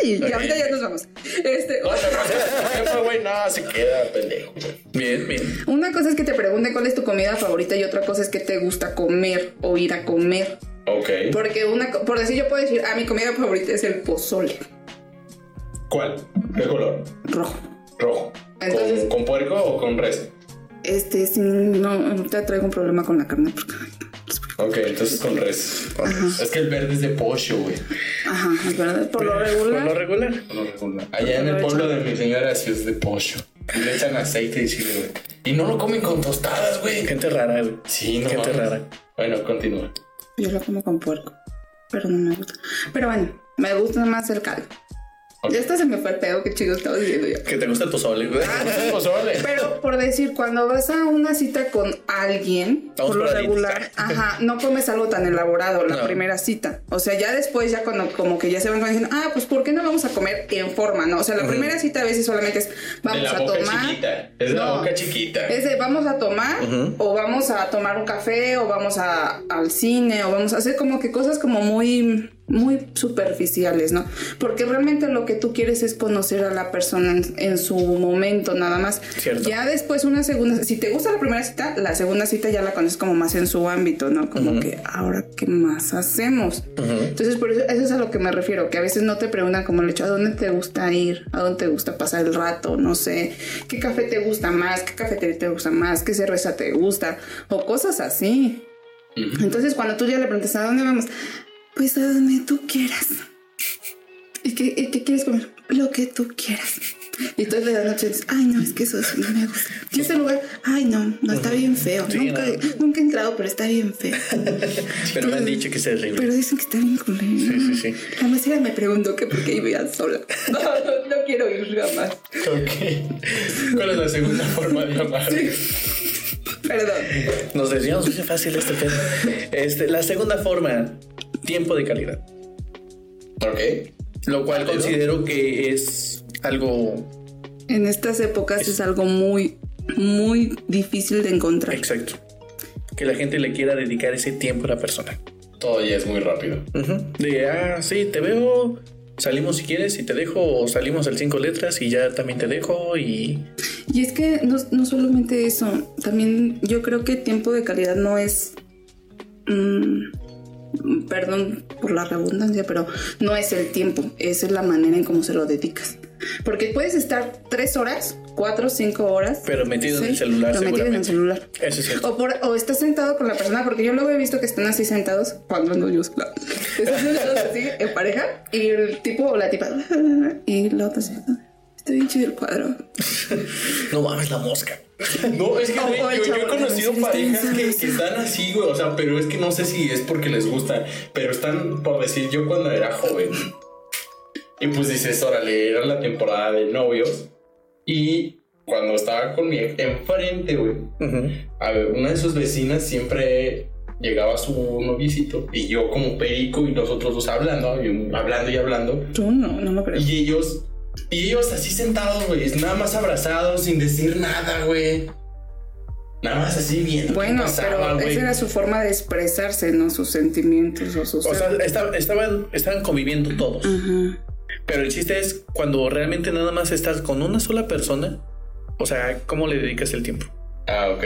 [SPEAKER 3] Y ahorita ya nos vamos. Este,
[SPEAKER 1] No, no, güey, no, se queda pendejo.
[SPEAKER 2] Bien, bien.
[SPEAKER 3] una cosa es que te pregunten cuál es tu comida favorita y otra cosa es que te gusta comer o ir a comer.
[SPEAKER 1] Ok.
[SPEAKER 3] Porque una, por decir, yo puedo decir, ah, mi comida favorita es el pozole
[SPEAKER 1] ¿Cuál? ¿Qué color?
[SPEAKER 3] rojo.
[SPEAKER 1] Rojo.
[SPEAKER 3] Entonces-
[SPEAKER 1] ¿Con, ¿Con puerco o con res?
[SPEAKER 3] Este, si no, te traigo un problema con la carne porque. ay, no, es porque-
[SPEAKER 1] Ok, entonces con res. Con res. Es que el verde es de pollo, güey.
[SPEAKER 3] Ajá, es verdad. Por lo
[SPEAKER 2] Por lo
[SPEAKER 3] regular.
[SPEAKER 2] regular.
[SPEAKER 1] No recuerdo. Allá en el pueblo de mi señora sí es de pollo. Y le echan aceite y chile, güey. Y no lo comen con tostadas, güey.
[SPEAKER 2] Gente rara, güey.
[SPEAKER 1] Sí, no
[SPEAKER 2] Gente
[SPEAKER 1] mames.
[SPEAKER 2] rara.
[SPEAKER 1] Bueno, continúa.
[SPEAKER 3] Yo lo como con puerco. Pero no me gusta. Pero bueno, me gusta más el caldo. Ya hasta se me fue pedo, qué chido estaba diciendo yo.
[SPEAKER 2] Que te gusta el pozole.
[SPEAKER 3] Pero por decir, cuando vas a una cita con alguien, por lo regular, ajá, no comes algo tan elaborado la
[SPEAKER 2] No.
[SPEAKER 3] primera cita. O sea, ya después, ya cuando como que ya se van diciendo, ah, pues ¿por qué no vamos a comer en forma? No, o sea, la primera cita a veces solamente es
[SPEAKER 1] de
[SPEAKER 3] vamos
[SPEAKER 1] la
[SPEAKER 3] a
[SPEAKER 1] boca
[SPEAKER 3] tomar.
[SPEAKER 1] chiquita. Es de la
[SPEAKER 3] No.
[SPEAKER 1] boca chiquita.
[SPEAKER 3] Es de vamos a tomar o vamos a tomar un café o vamos a, al cine o vamos a hacer como que cosas como muy muy superficiales, ¿no? Porque realmente lo que tú quieres es conocer a la persona en, en su momento nada más.
[SPEAKER 2] Cierto.
[SPEAKER 3] Ya después una segunda, si te gusta la primera cita, la segunda cita ya la conoces como más en su ámbito, ¿no? Como que ahora qué más hacemos. Entonces por eso eso es a lo que me refiero, que a veces no te preguntan como el hecho, ¿a dónde te gusta ir? ¿A dónde te gusta pasar el rato? No sé, ¿qué café te gusta más? ¿Qué cafetería te gusta más? ¿Qué cerveza te gusta? O cosas así. Entonces cuando tú ya le preguntas, ¿a dónde vamos? Pues a donde tú quieras. ¿Y qué, y qué quieres comer? Lo que tú quieras. Y de la noche dices, ay no, es que eso sí no me gusta. ¿Y ese lugar? Ay no, no está bien feo.
[SPEAKER 2] Sí,
[SPEAKER 3] nunca,
[SPEAKER 2] no.
[SPEAKER 3] nunca he entrado, pero está bien feo.
[SPEAKER 2] Pero me han dicho que es terrible.
[SPEAKER 3] Pero dicen que está bien culero.
[SPEAKER 2] Sí, sí, sí.
[SPEAKER 3] La mesera me preguntó que por qué iba sola. No, no, no quiero ir jamás.
[SPEAKER 1] Ok. ¿Cuál es la segunda forma de llamar?
[SPEAKER 3] Perdón.
[SPEAKER 2] Nos decíamos muy fácil este. Este, la segunda forma, tiempo de calidad.
[SPEAKER 1] Ok.
[SPEAKER 2] Lo cual considero que es algo
[SPEAKER 3] En estas épocas es algo muy, muy difícil de encontrar.
[SPEAKER 2] exacto. Que la gente le quiera dedicar ese tiempo a la persona.
[SPEAKER 1] Todo ya es muy rápido.
[SPEAKER 2] Ujú. De, ah, sí, te veo, salimos si quieres y te dejo, o salimos al cinco letras y ya también te dejo y...
[SPEAKER 3] Y es que no, no solamente eso, también yo creo que tiempo de calidad no es. mm, perdón por la redundancia, pero no es el tiempo, es la manera en cómo se lo dedicas. Porque puedes estar tres horas, cuatro, cinco horas.
[SPEAKER 2] Pero metido en el celular,
[SPEAKER 3] pero metido en el celular.
[SPEAKER 2] Eso es cierto.
[SPEAKER 3] O, por- o estás sentado con la persona, porque yo luego he visto que están así sentados cuando ando yo sola. Están sentados así en pareja y el tipo o la tipa y la otra así. Está bien chido el cuadro.
[SPEAKER 2] No mames la mosca.
[SPEAKER 1] No, es que güey, yo, yo he conocido parejas que, que están así, güey. O sea, pero es que no sé si es porque les gusta. Pero están, por decir, yo cuando era joven. Y pues dices, órale, era la temporada de novios. Y cuando estaba con mi ex enfrente, güey.
[SPEAKER 2] Ujú.
[SPEAKER 1] A ver, una de sus vecinas siempre llegaba su noviecito. Y yo como perico y nosotros dos hablando, y hablando y hablando.
[SPEAKER 3] Tú no, no me creo.
[SPEAKER 1] Y ellos, y ellos así sentados, güey, nada más abrazados, sin decir nada, güey. Nada más así viendo.
[SPEAKER 3] Bueno,
[SPEAKER 1] qué pasaba,
[SPEAKER 3] pero
[SPEAKER 1] güey.
[SPEAKER 3] esa era su forma de expresarse, ¿no? Sus sentimientos o sus...
[SPEAKER 2] O sea, esta- estaban, estaban conviviendo todos. Pero el chiste es cuando realmente nada más estás con una sola persona. O sea, ¿cómo le dedicas el tiempo?
[SPEAKER 1] Ah, ok.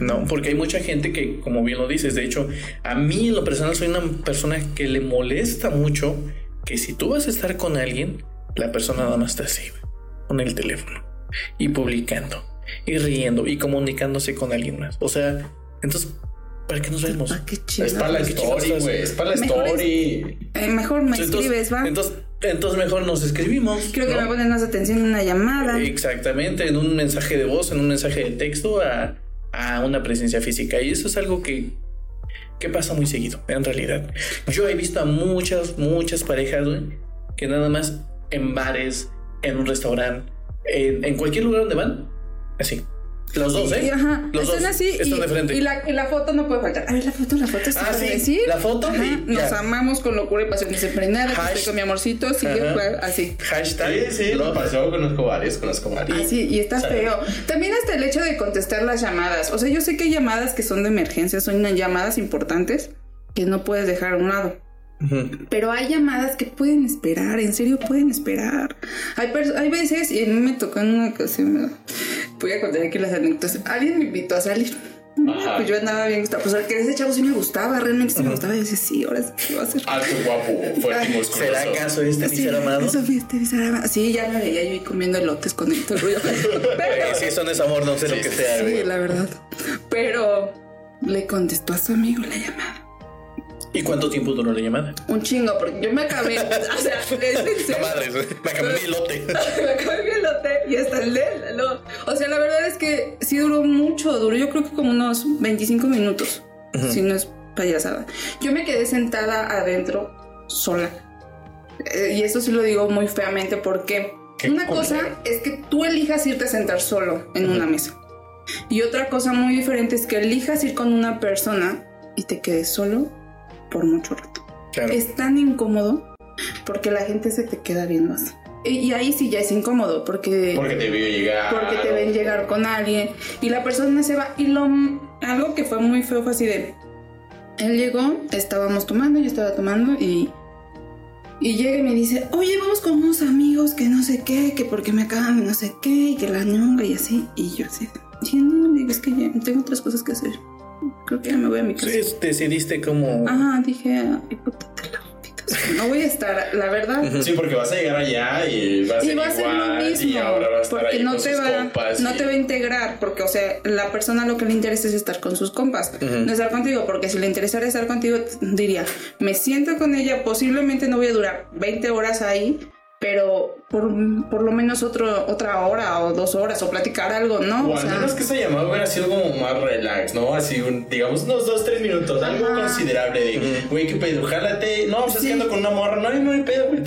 [SPEAKER 2] No, porque hay mucha gente que, como bien lo dices, de hecho, a mí en lo personal soy una persona que le molesta mucho que si tú vas a estar con alguien, la persona nada más está así, con el teléfono y publicando y riendo y comunicándose con alguien más. O sea, entonces, ¿para qué nos vemos?
[SPEAKER 3] Ah, qué chido.
[SPEAKER 1] Es para la story, güey. Es para la
[SPEAKER 3] Mejor es-
[SPEAKER 1] story.
[SPEAKER 3] Eh, mejor me
[SPEAKER 2] Entonces,
[SPEAKER 3] escribes, ¿va?
[SPEAKER 2] Entonces, entonces mejor nos escribimos.
[SPEAKER 3] Creo que
[SPEAKER 2] ¿no?
[SPEAKER 3] me pones más atención en una llamada.
[SPEAKER 2] Exactamente, en un mensaje de voz, en un mensaje de texto a, a una presencia física. Y eso es algo que, que pasa muy seguido, en realidad. Yo he visto a muchas, muchas parejas, güey, que nada más en bares, en un restaurante, en, en cualquier lugar donde van, así. Los dos, ¿eh?
[SPEAKER 3] Y, ajá,
[SPEAKER 2] Los
[SPEAKER 3] están
[SPEAKER 2] dos
[SPEAKER 3] así
[SPEAKER 2] están
[SPEAKER 3] y,
[SPEAKER 2] de frente.
[SPEAKER 3] y la, y la foto no puede faltar. A ver, la foto, la foto.
[SPEAKER 2] Ah, sí,
[SPEAKER 3] decir.
[SPEAKER 2] la foto
[SPEAKER 3] Ajá,
[SPEAKER 2] y
[SPEAKER 3] Nos
[SPEAKER 2] ya.
[SPEAKER 3] amamos con locura y pasión desenfrenada. que
[SPEAKER 2] Hash-
[SPEAKER 3] Estoy con mi amorcito,
[SPEAKER 2] Ajá.
[SPEAKER 3] pues, así.
[SPEAKER 2] Hashtag.
[SPEAKER 1] Sí, sí, lo pasó, conozco varios, conozco varios.
[SPEAKER 3] Así, y está feo. También hasta el hecho de contestar las llamadas. O sea, yo sé que hay llamadas que son de emergencia, son llamadas importantes que no puedes dejar a un lado. Pero hay llamadas que pueden esperar, en serio pueden esperar. Hay, hay veces, y a mí me tocó en una ocasión, voy a contar aquí las anécdotas. Alguien me invitó a salir.
[SPEAKER 1] Ajá.
[SPEAKER 3] Pues yo andaba bien gustado. Pues que ese chavo sí me gustaba, realmente sí me gustaba. Y yo decía, sí, ahora sí ¿qué va a hacer?
[SPEAKER 1] Alto, guapo, fuerte y musculoso.
[SPEAKER 2] ¿Será acaso este mi
[SPEAKER 3] Sí,
[SPEAKER 2] ser amado?
[SPEAKER 3] eso fue este, amado. Sí, ya me veía yo ahí comiendo elotes con el el rollo.
[SPEAKER 2] Eh,
[SPEAKER 3] Pero,
[SPEAKER 2] si eso no es amor, no sé lo que sea,
[SPEAKER 3] sí,
[SPEAKER 2] güey.
[SPEAKER 3] la verdad. Pero le contestó a su amigo la llamada.
[SPEAKER 2] ¿Y cuánto tiempo duró la llamada?
[SPEAKER 3] Un chingo, porque yo me acabé. o sea, es
[SPEAKER 2] La madre, me acabé mi lote.
[SPEAKER 3] me acabé mi elote y hasta el de no. O sea, la verdad es que sí duró mucho, duró yo creo que como unos 25 minutos, si no es payasada. Yo me quedé sentada adentro sola. Eh, y eso sí lo digo muy feamente porque
[SPEAKER 1] Qué
[SPEAKER 3] una cosa es que tú elijas irte a sentar solo en una mesa. Y otra cosa muy diferente es que elijas ir con una persona y te quedes solo por mucho rato.
[SPEAKER 2] Claro.
[SPEAKER 3] Es tan incómodo porque la gente se te queda viendo así. Y, ahí sí ya es incómodo porque
[SPEAKER 1] Porque te vio llegar.
[SPEAKER 3] porque te ven llegar con alguien y la persona se va y lo algo que fue muy feo fue así de él llegó estábamos tomando yo estaba tomando y y llega y me dice oye vamos con unos amigos que no sé qué que porque me acaban de no sé qué y que la ñonga y así y yo así dije no es que ya tengo otras cosas que hacer creo que ya me voy a mi casa.
[SPEAKER 2] Sí, decidiste como...
[SPEAKER 3] ajá dije no voy a estar la verdad.
[SPEAKER 1] Sí, porque vas a llegar allá y va a ser
[SPEAKER 3] y va a ser
[SPEAKER 1] igual,
[SPEAKER 3] lo mismo
[SPEAKER 1] y ahora va a estar
[SPEAKER 3] porque
[SPEAKER 1] ahí
[SPEAKER 3] no
[SPEAKER 1] con
[SPEAKER 3] te va
[SPEAKER 1] compas
[SPEAKER 3] no
[SPEAKER 1] y-
[SPEAKER 3] te va a integrar porque o sea la persona lo que le interesa es estar con sus compas no estar contigo porque si le interesara estar contigo diría me siento con ella posiblemente no voy a durar 20 horas ahí pero por, por lo menos otro, otra hora o dos horas o platicar algo no
[SPEAKER 1] O al menos que esa llamada hubiera sido como más relax, ¿no? Así, un, digamos, unos dos, tres minutos, algo considerable de, güey, ¿qué pedo? Jálate. No, pues es
[SPEAKER 3] Sí.
[SPEAKER 1] que ando con una morra. No, no hay pedo, güey,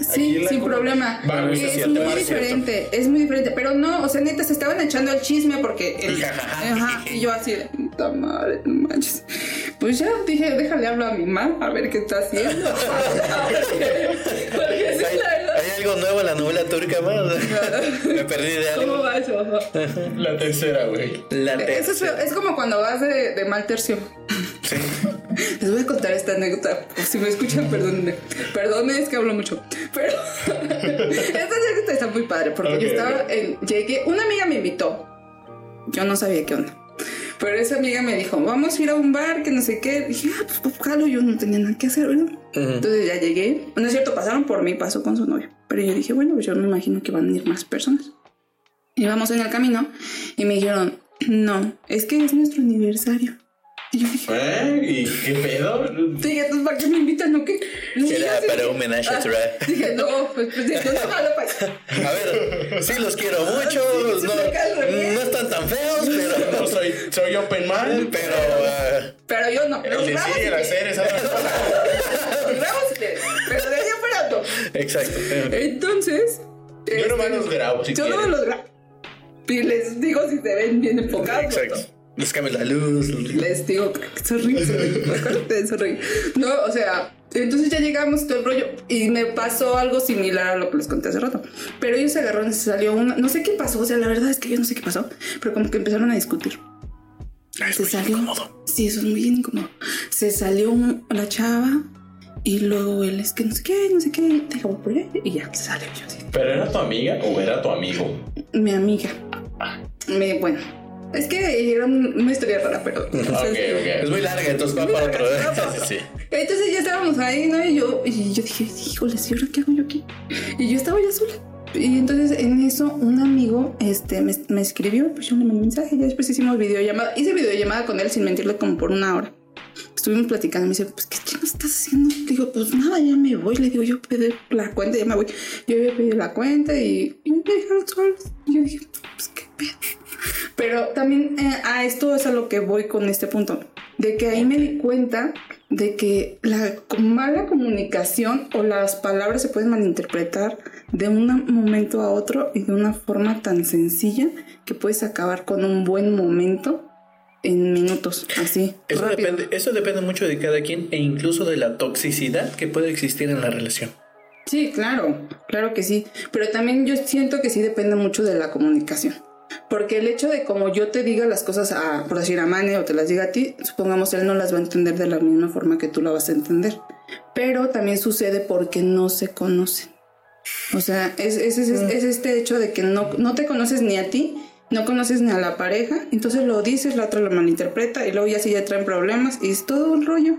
[SPEAKER 3] Sí,
[SPEAKER 1] la
[SPEAKER 3] sin problema.
[SPEAKER 1] Va, güey,
[SPEAKER 3] es muy diferente, es muy diferente. Pero no, o sea, neta, se estaban echando el chisme porque. el- ajá, y yo así, puta madre, no manches. Pues ya dije, déjale hablar a mi mamá a ver qué está haciendo.
[SPEAKER 2] algo nuevo en la novela turca más? Me perdí de
[SPEAKER 3] ¿Cómo
[SPEAKER 2] algo.
[SPEAKER 3] va eso?
[SPEAKER 1] La tercera, güey.
[SPEAKER 2] La
[SPEAKER 3] Eso es,
[SPEAKER 2] tercera.
[SPEAKER 3] es como cuando vas de, de mal tercio.
[SPEAKER 2] Sí.
[SPEAKER 3] Les voy a contar esta anécdota. Si me escuchan, perdónenme. Perdónenme, es que hablo mucho. Pero esta anécdota está muy padre porque yo estaba en. Llegué, una amiga me invitó. Yo no sabía qué onda. Pero esa amiga me dijo, vamos a ir a un bar, que no sé qué. Dije, ah, pues, pues jalo, yo no tenía nada que hacer, ¿verdad? Entonces ya llegué. No es cierto, pasaron por mí, pasó con su novio. Pero yo dije, bueno, pues yo me imagino que van a ir más personas. Íbamos en el camino y me dijeron, no, es que es nuestro aniversario. Y yo dije,
[SPEAKER 1] ¿Eh? ¿Y qué pedo?
[SPEAKER 3] Dije, entonces, ¿para qué me invitan o qué?
[SPEAKER 2] Era para un homenaje a
[SPEAKER 3] Ah. Dije, no, pues, pues dije, no, no, pues.
[SPEAKER 2] A ver, sí los quiero mucho.
[SPEAKER 3] Sí, sí,
[SPEAKER 2] No, no están tan feos, pero.
[SPEAKER 1] No soy, soy open mind.
[SPEAKER 2] Pero. ah,
[SPEAKER 3] Pero yo no.
[SPEAKER 1] El que sigue
[SPEAKER 3] si
[SPEAKER 1] la serie es otra cosa.
[SPEAKER 3] Los grabo si quieres. Pero de
[SPEAKER 2] exacto.
[SPEAKER 3] Entonces.
[SPEAKER 1] Yo nomás
[SPEAKER 3] este,
[SPEAKER 1] los grabo si
[SPEAKER 3] Yo no
[SPEAKER 1] quieres.
[SPEAKER 3] los grabo. Y les digo si se ven bien enfocados. no.
[SPEAKER 2] Exacto. Les la luz.
[SPEAKER 3] Les digo, de sorry. No, o sea, entonces ya llegamos todo el rollo y me pasó algo similar a lo que les conté hace rato. Pero ellos se agarraron y se salió una, no sé qué pasó, o sea, la verdad es que yo no sé qué pasó, pero como que empezaron a discutir.
[SPEAKER 2] Es
[SPEAKER 3] se
[SPEAKER 2] muy
[SPEAKER 3] salió.
[SPEAKER 2] incómodo.
[SPEAKER 3] Sí, eso es muy incómodo. Se salió la chava y luego él es que no sé qué, no sé qué, dejó por y ya salió yo así.
[SPEAKER 1] ¿Pero era tu amiga o era tu amigo?
[SPEAKER 3] Mi amiga. Me, bueno, es que era un- una historia rara, pero.
[SPEAKER 1] Ok, ok.
[SPEAKER 2] Es muy larga, entonces va para otro. Sí, sí.
[SPEAKER 3] Entonces ya estábamos ahí, ¿no? Y yo, y yo dije, híjole, ¿y ahora qué hago yo aquí? Y yo estaba ya sola. Y entonces en eso un amigo este, me, me escribió, pues yo le mandé un mensaje, ya después hicimos videollamada. Hice videollamada con él sin mentirle como por una hora. Estuvimos platicando, me dice, pues ¿qué chingados estás haciendo? Digo, pues nada, ya me voy. Le digo, yo pedí la cuenta, ya me voy. Yo había pedido la cuenta y, y me dejaron solos. Y yo dije, pues qué pedo. Pero también eh, a esto es a lo que voy con este punto. De que ahí me di cuenta de que la mala comunicación o las palabras se pueden malinterpretar de un momento a otro y de una forma tan sencilla que puedes acabar con un buen momento en minutos, así.
[SPEAKER 2] Eso
[SPEAKER 3] rápido.
[SPEAKER 2] depende, eso depende mucho de cada quien e incluso de la toxicidad que puede existir en la relación.
[SPEAKER 3] Sí, claro, claro que sí. Pero también yo siento que sí depende mucho de la comunicación. Porque el hecho de como yo te diga las cosas a, por decir a Mane o te las diga a ti, supongamos él no las va a entender de la misma forma que tú la vas a entender. Pero también sucede porque no se conocen. O sea, es, es, es- es este hecho de que no, no te conoces ni a ti, no conoces ni a la pareja, entonces lo dices, la otra lo malinterpreta y luego ya sí ya traen problemas y es todo un rollo.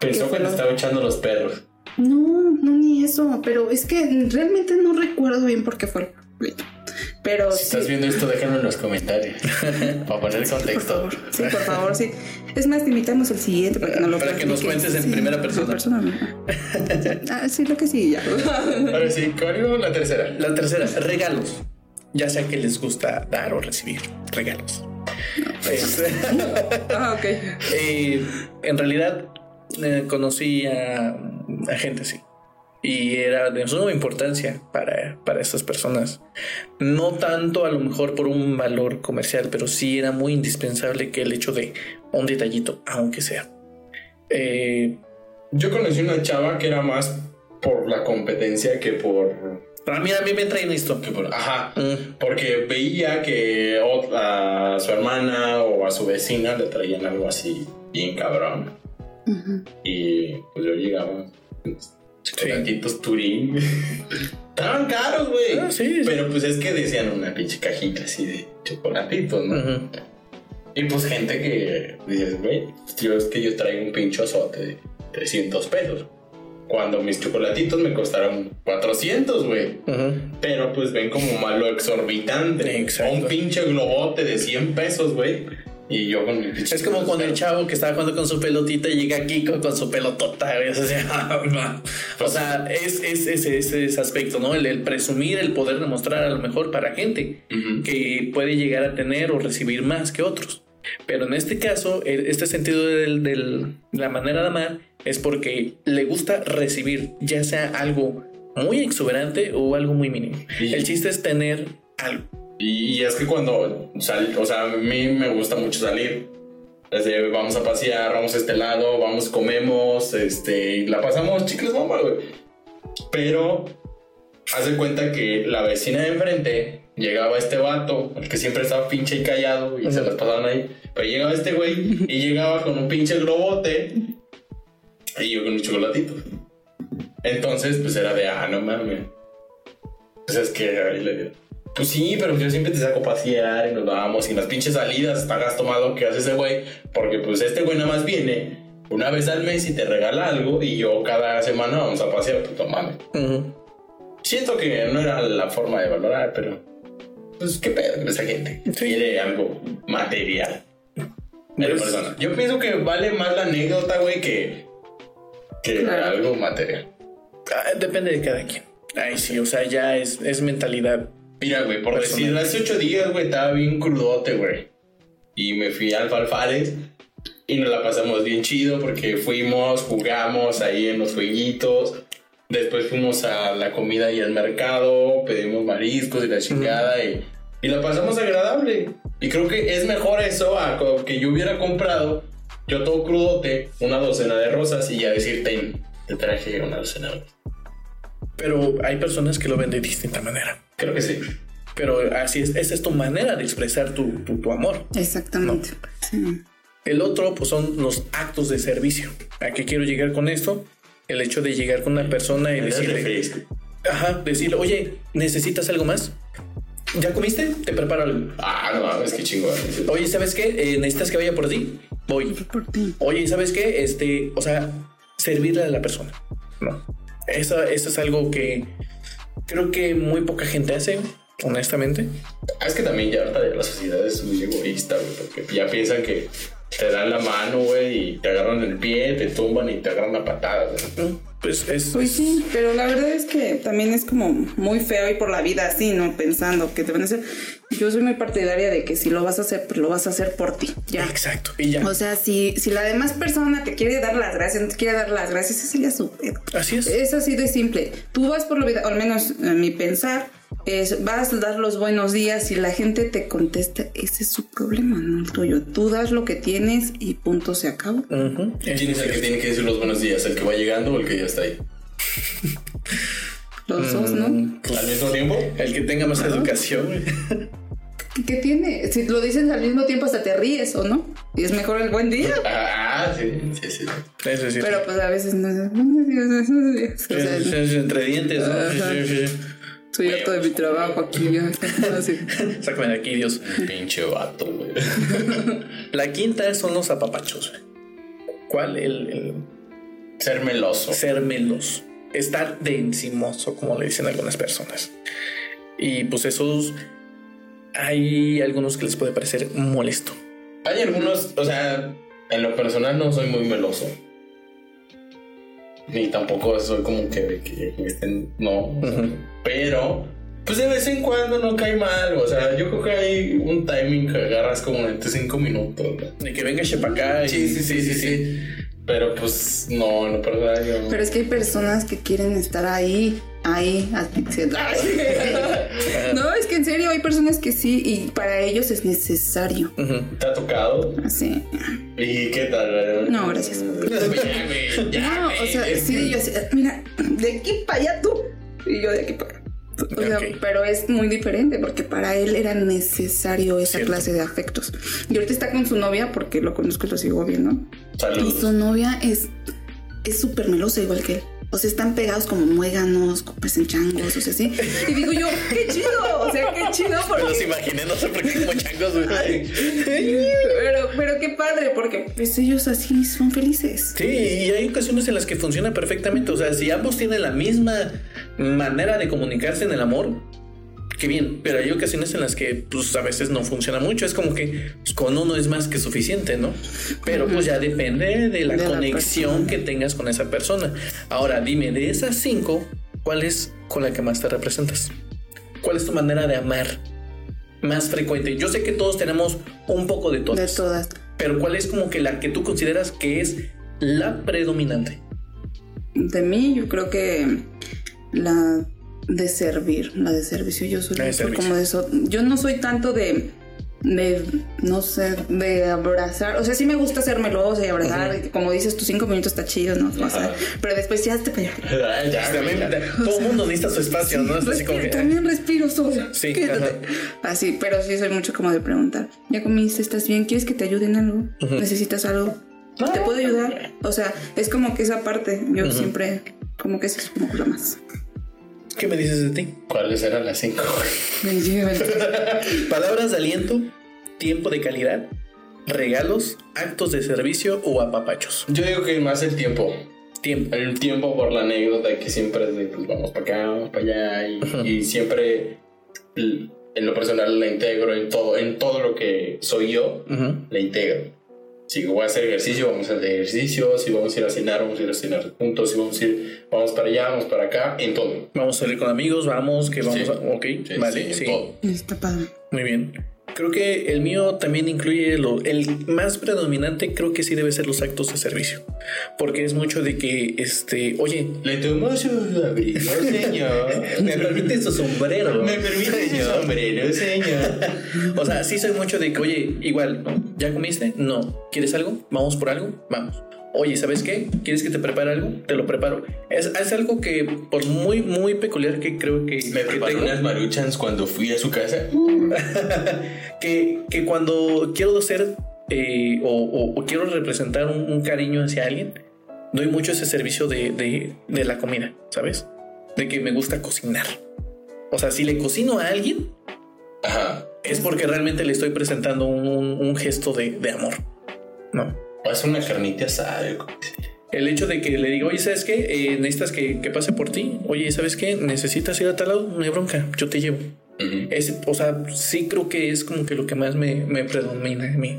[SPEAKER 1] Pensó
[SPEAKER 3] ¿Qué
[SPEAKER 1] que te estaba echando los perros.
[SPEAKER 3] No, no ni eso, pero es que realmente no recuerdo bien por qué fue el pleito. Pero
[SPEAKER 1] Si
[SPEAKER 3] sí,
[SPEAKER 1] estás viendo esto, déjalo en los comentarios. Para poner
[SPEAKER 3] por
[SPEAKER 1] contexto.
[SPEAKER 3] favor, sí, por favor, sí. Es más, te invitamos el siguiente para que nos lo
[SPEAKER 2] Para que nos cuentes en primera persona.
[SPEAKER 3] Ah, sí, lo que sí, ya.
[SPEAKER 1] Ahora sí, ¿cuál la tercera?
[SPEAKER 2] La tercera, regalos. Ya sea que les gusta dar o recibir regalos. Este,
[SPEAKER 3] ah, ok.
[SPEAKER 2] eh, en realidad eh, conocí a, a gente así. y era de suma importancia para, para estas personas. No tanto a lo mejor por un valor comercial, pero sí era muy indispensable que el hecho de un detallito, aunque sea. Eh,
[SPEAKER 1] Yo conocí una chava que era más por la competencia que por
[SPEAKER 2] a mí, a mí me traen esto.
[SPEAKER 1] ajá,
[SPEAKER 2] Mm.
[SPEAKER 1] porque veía que a su hermana o a su vecina le traían algo así bien cabrón. Y pues yo llegaba. Chocolatitos Turín. Estaban caros, güey.
[SPEAKER 2] Ah, sí, sí.
[SPEAKER 1] Pero pues es que decían una pinche cajita así de chocolatitos, ¿no? Y pues gente que dices, güey, yo es que yo traigo un pincho azote de 300 pesos. Cuando mis chocolatitos me costaron 400, güey. Pero pues ven como malo exorbitante.
[SPEAKER 2] Exacto.
[SPEAKER 1] Un pinche globote de 100 pesos, güey. Y yo con mi pinche.
[SPEAKER 2] Es como cuando el chavo que estaba jugando con su pelotita y llega Kiko con su pelotota. güey, o sea, o sea, es, es, es- es ese aspecto, ¿no? El, el presumir, el poder demostrar a lo mejor para gente que puede llegar a tener o recibir más que otros. Pero en este caso, este sentido de la manera de amar es porque le gusta recibir, ya sea algo muy exuberante o algo muy mínimo.
[SPEAKER 1] Sí.
[SPEAKER 2] El chiste es tener algo.
[SPEAKER 1] Y, y es que cuando sal, o sea, a mí me gusta mucho salir. Desde vamos a pasear, vamos a este lado, vamos, comemos, este, y la pasamos chicles bomba, güey. Pero haz de cuenta que la vecina de enfrente llegaba este vato, el que siempre estaba pinche y callado y se las pasaban ahí. Pero llegaba este güey y llegaba con un pinche globote y yo con un chocolatito. Entonces, pues era de, ah, no mames. Pues es que ahí le Pues sí, pero yo siempre te saco a pasear y nos vamos. Y en las pinches salidas está gasto más lo que hace ese güey. Porque pues este güey nada más viene una vez al mes y te regala algo. Y yo cada semana vamos a pasear, pues no mames.
[SPEAKER 2] Ujú.
[SPEAKER 1] Siento que no era la forma de valorar, pero. Pues qué pedo con esa gente. Quiere algo material. De la persona. Yo pienso que vale más la anécdota, güey, que. Que
[SPEAKER 3] Claro.
[SPEAKER 1] algo material.
[SPEAKER 2] Ah, Depende de cada quien. Ay, sí, o sea, ya es, es mentalidad.
[SPEAKER 1] Mira, güey, por
[SPEAKER 2] Personal.
[SPEAKER 1] decir, hace ocho días, güey, estaba bien crudote, güey. Y me fui al Falfares y nos la pasamos bien chido porque fuimos, jugamos ahí en los jueguitos. Después fuimos a la comida y al mercado, pedimos mariscos y la chingada y, y la pasamos agradable. Y creo que es mejor eso a que yo hubiera comprado, yo todo crudote, una docena de rosas y ya decirte, te traje una docena de rosas.
[SPEAKER 2] Pero hay personas que lo ven de distinta manera.
[SPEAKER 1] Creo que sí.
[SPEAKER 2] Pero así es, esa es tu manera de expresar tu, tu- tu amor.
[SPEAKER 3] Exactamente. Sí.
[SPEAKER 2] El otro, pues son los actos de servicio. ¿A qué quiero llegar con esto? El hecho de llegar con una persona y decirle, ajá, decirle, oye, ¿necesitas algo más? ¿Ya comiste? Te preparo algo.
[SPEAKER 1] Ah, no mames, qué chingón.
[SPEAKER 2] Oye, ¿sabes qué? Eh, ¿Necesitas que vaya por ti? Voy.
[SPEAKER 3] Por ti.
[SPEAKER 2] Oye, ¿sabes qué? Este, o sea, servirle a la persona. No. Eso, eso es algo que creo que muy poca gente hace, honestamente.
[SPEAKER 1] Ah, es que también ya ahorita la sociedad es muy egoísta, güey, porque ya piensan que te dan la mano, güey, y te agarran el pie, te tumban y te agarran la patada, güey.
[SPEAKER 2] ¿no? Pues es.
[SPEAKER 3] Pues sí, pero la verdad es que también es como muy feo ir por la vida así, ¿no? Pensando que te van a hacer. Yo soy muy partidaria de que si lo vas a hacer, pues lo vas a hacer por ti. Ya.
[SPEAKER 2] Exacto. Y ya.
[SPEAKER 3] O sea, si, si la demás persona te quiere dar las gracias, no te quiere dar las gracias, ese ya es su pedo.
[SPEAKER 2] Así es.
[SPEAKER 3] Es así de simple. Tú vas por la vida, o al menos en mi pensar, es vas a dar los buenos días y la gente te contesta, ese es su problema, no el tuyo. Tú das lo que tienes y punto se acabó.
[SPEAKER 2] Ujú. Es
[SPEAKER 1] ¿Quién es el que tiene que decir los buenos días? ¿El que va llegando o el que ya está ahí?
[SPEAKER 3] Los dos, ¿no?
[SPEAKER 1] ¿Al mismo tiempo?
[SPEAKER 2] El que tenga más educación.
[SPEAKER 3] ¿Qué, qué tiene? Si lo dices al mismo tiempo hasta te ríes, ¿o no? Y es mejor el buen día.
[SPEAKER 1] Ah, sí, sí, sí.
[SPEAKER 2] Eso es cierto.
[SPEAKER 3] Pero pues a veces no es buenos días, buenos días.
[SPEAKER 2] Entre dientes, ¿no?
[SPEAKER 3] Ajá.
[SPEAKER 2] Sí, sí, sí.
[SPEAKER 3] Soy harto de mi trabajo aquí ya.
[SPEAKER 2] Sácame de aquí, Dios.
[SPEAKER 1] Pinche vato, güey.
[SPEAKER 2] La quinta son los apapachos. ¿Cuál? El, el
[SPEAKER 1] Ser meloso.
[SPEAKER 2] ser melos. Estar de encimoso, como le dicen algunas personas. Y pues esos. Hay algunos que les puede parecer molesto.
[SPEAKER 1] Hay algunos, o sea, en lo personal no soy muy meloso. Ni tampoco soy como que, que estén, no. Pero, pues de vez en cuando no cae mal. O sea, yo creo que hay un timing que agarras como entre 5 minutos. ¿no?
[SPEAKER 2] De que venga Shepacá y.
[SPEAKER 1] Sí, sí, sí, sí, sí. Pero pues no, no pasa yo.
[SPEAKER 3] Pero es que hay personas que quieren estar ahí, ahí, asfixiando. no, es que en serio hay personas que sí y para ellos es necesario.
[SPEAKER 1] ¿Te ha tocado?
[SPEAKER 3] Así.
[SPEAKER 1] ¿Y qué tal?
[SPEAKER 3] No, gracias.
[SPEAKER 1] Güey, ya,
[SPEAKER 3] No, o sea, sí, yo así, mira, de aquí para allá tú y yo de aquí para acá. O sea, pero es muy diferente porque para él era necesario esa
[SPEAKER 2] Cierto.
[SPEAKER 3] clase de afectos. Y ahorita está con su novia porque lo conozco y lo sigo viendo. Y
[SPEAKER 1] Saludos.
[SPEAKER 3] su novia es es súper melosa igual que él. O sea, están pegados como muéganos, parecen changos, o sea, así. Y digo yo, qué chido, o sea, qué chido
[SPEAKER 2] Me los
[SPEAKER 3] porque...
[SPEAKER 2] imaginé, no sé por qué como changos.
[SPEAKER 3] Pero, pero qué padre, porque pues ellos así son felices.
[SPEAKER 2] Sí, y hay ocasiones en las que funciona perfectamente. O sea, si ambos tienen la misma manera de comunicarse en el amor, qué bien. Pero hay ocasiones en las que, pues, a veces no funciona mucho. Es como que pues, con uno es más que suficiente, ¿no? Pero pues ya depende de la
[SPEAKER 3] De
[SPEAKER 2] conexión que tengas con esa persona. Ahora, dime, de esas cinco, ¿cuál es con la que más te representas? ¿Cuál es tu manera de amar más frecuente? Yo sé que todos tenemos un poco de
[SPEAKER 3] De
[SPEAKER 2] todas.
[SPEAKER 3] todas.
[SPEAKER 2] Pero ¿cuál es como que la que tú consideras que es la predominante?
[SPEAKER 3] De mí, yo creo que la de servir, la de servicio. Yo soy
[SPEAKER 2] de
[SPEAKER 3] como de eso. Yo no soy tanto de, de, no sé, de abrazar. O sea, sí me gusta ser melosa y abrazar. Como dices, tus cinco minutos está chido, ¿no? O sea,
[SPEAKER 1] Ajá.
[SPEAKER 3] pero después ya te para allá.
[SPEAKER 1] Ah, ya,
[SPEAKER 2] También,
[SPEAKER 1] ya.
[SPEAKER 2] todo el mundo necesita su espacio, ¿no? Es así como que,
[SPEAKER 3] también respiro sola.
[SPEAKER 2] Sí.
[SPEAKER 3] Así, pero sí soy mucho como de preguntar. ¿Ya comiste? ¿Estás bien? ¿Quieres que te ayude en algo? ¿Necesitas algo? ¿Te puedo ayudar? O sea, es como que esa parte, yo siempre, como que eso es como la más.
[SPEAKER 2] ¿Qué me dices de ti?
[SPEAKER 1] ¿Cuáles eran las cinco?
[SPEAKER 2] Palabras de aliento, tiempo de calidad, regalos, actos de servicio o apapachos.
[SPEAKER 1] Yo digo que más el tiempo.
[SPEAKER 2] Tiempo.
[SPEAKER 1] El tiempo por la anécdota que siempre es de, pues vamos para acá, vamos para allá y, y siempre en lo personal la integro en todo, en todo lo que soy yo, la integro. Si voy a hacer ejercicio, vamos a hacer ejercicio, si vamos a ir a cenar, vamos a ir a cenar juntos, si vamos a ir, vamos para allá, vamos para acá, en todo.
[SPEAKER 2] Vamos a salir con amigos, vamos, que vamos
[SPEAKER 1] Sí.
[SPEAKER 2] a... Ok,
[SPEAKER 1] Sí,
[SPEAKER 2] vale,
[SPEAKER 1] sí,
[SPEAKER 2] sí.
[SPEAKER 1] en todo.
[SPEAKER 3] Está padre.
[SPEAKER 2] Muy bien. Creo que el mío también incluye lo, el más predominante, creo que sí debe ser los actos de servicio. Porque es mucho de que, este, oye,
[SPEAKER 1] Le tomó su abrigo, señor.
[SPEAKER 2] me permite su sombrero.
[SPEAKER 1] Me permite su sombrero, señor.
[SPEAKER 2] O sea, sí soy mucho de que, oye, igual, ¿no? ¿Ya comiste? No. ¿Quieres algo? ¿Vamos por algo? Vamos. Oye, ¿sabes qué? ¿Quieres que te prepare algo? Te lo preparo. Es, es algo que, por muy, muy peculiar que creo que,
[SPEAKER 1] Me preparó
[SPEAKER 2] tengo,
[SPEAKER 1] unas maruchans cuando fui a su casa.
[SPEAKER 2] que, que cuando quiero hacer eh, o, o- o quiero representar un, un cariño hacia alguien, doy mucho ese servicio de, de- de la comida, ¿sabes? De que me gusta cocinar. O sea, si le cocino a alguien,
[SPEAKER 1] Ajá.
[SPEAKER 2] Es porque realmente le estoy presentando un, gesto de, de amor. ¿No?
[SPEAKER 1] Haz una carnita asada.
[SPEAKER 2] El hecho de que le diga, oye, ¿sabes qué? Eh, necesitas que, que pase por ti. Oye, ¿sabes qué? Necesitas ir a tal lado. No hay bronca, yo te llevo. Es, o sea, sí creo que es como que lo que más me, me predomina en mí.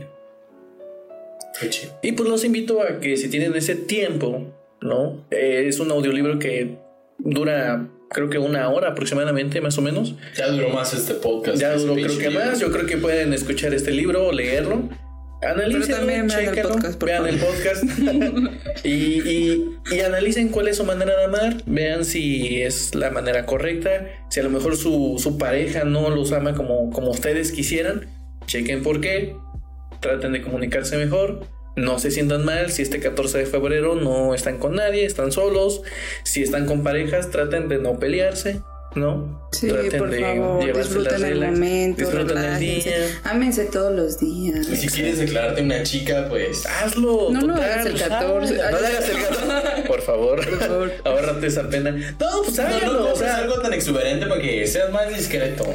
[SPEAKER 2] Y pues los invito a que si tienen ese tiempo, ¿no? Eh, es un audiolibro que dura, creo que una hora aproximadamente, más o menos.
[SPEAKER 1] Ya duró más este podcast.
[SPEAKER 2] Ya duró creo que
[SPEAKER 1] libro.
[SPEAKER 2] más. Yo creo que pueden escuchar este libro o leerlo.
[SPEAKER 3] También vean el
[SPEAKER 2] chéquenlo,
[SPEAKER 3] podcast,
[SPEAKER 2] vean el podcast y, y- y analicen cuál es su manera de amar, vean si es la manera correcta, si a lo mejor su, su pareja no los ama como, como ustedes quisieran, chequen por qué, traten de comunicarse mejor, no se sientan mal si este 14 de febrero no están con nadie, están solos, si están con parejas, traten de no pelearse, ¿no?
[SPEAKER 3] Sí,
[SPEAKER 2] traten
[SPEAKER 3] por
[SPEAKER 2] de
[SPEAKER 3] favor, disfruten el momento,
[SPEAKER 2] disfruten el día.
[SPEAKER 3] Ámense todos los días.
[SPEAKER 1] Y si quieres declararte una chica, pues.
[SPEAKER 2] Hazlo,
[SPEAKER 3] No lo
[SPEAKER 2] total.
[SPEAKER 3] hagas el 14.
[SPEAKER 2] Ah, No le hagas el 14. Por favor.
[SPEAKER 3] favor.
[SPEAKER 2] Ahórrate esa pena. No, pues
[SPEAKER 1] No,
[SPEAKER 2] háganlo.
[SPEAKER 1] no, no,
[SPEAKER 2] o sea,
[SPEAKER 1] algo tan exuberante para que seas más discreto.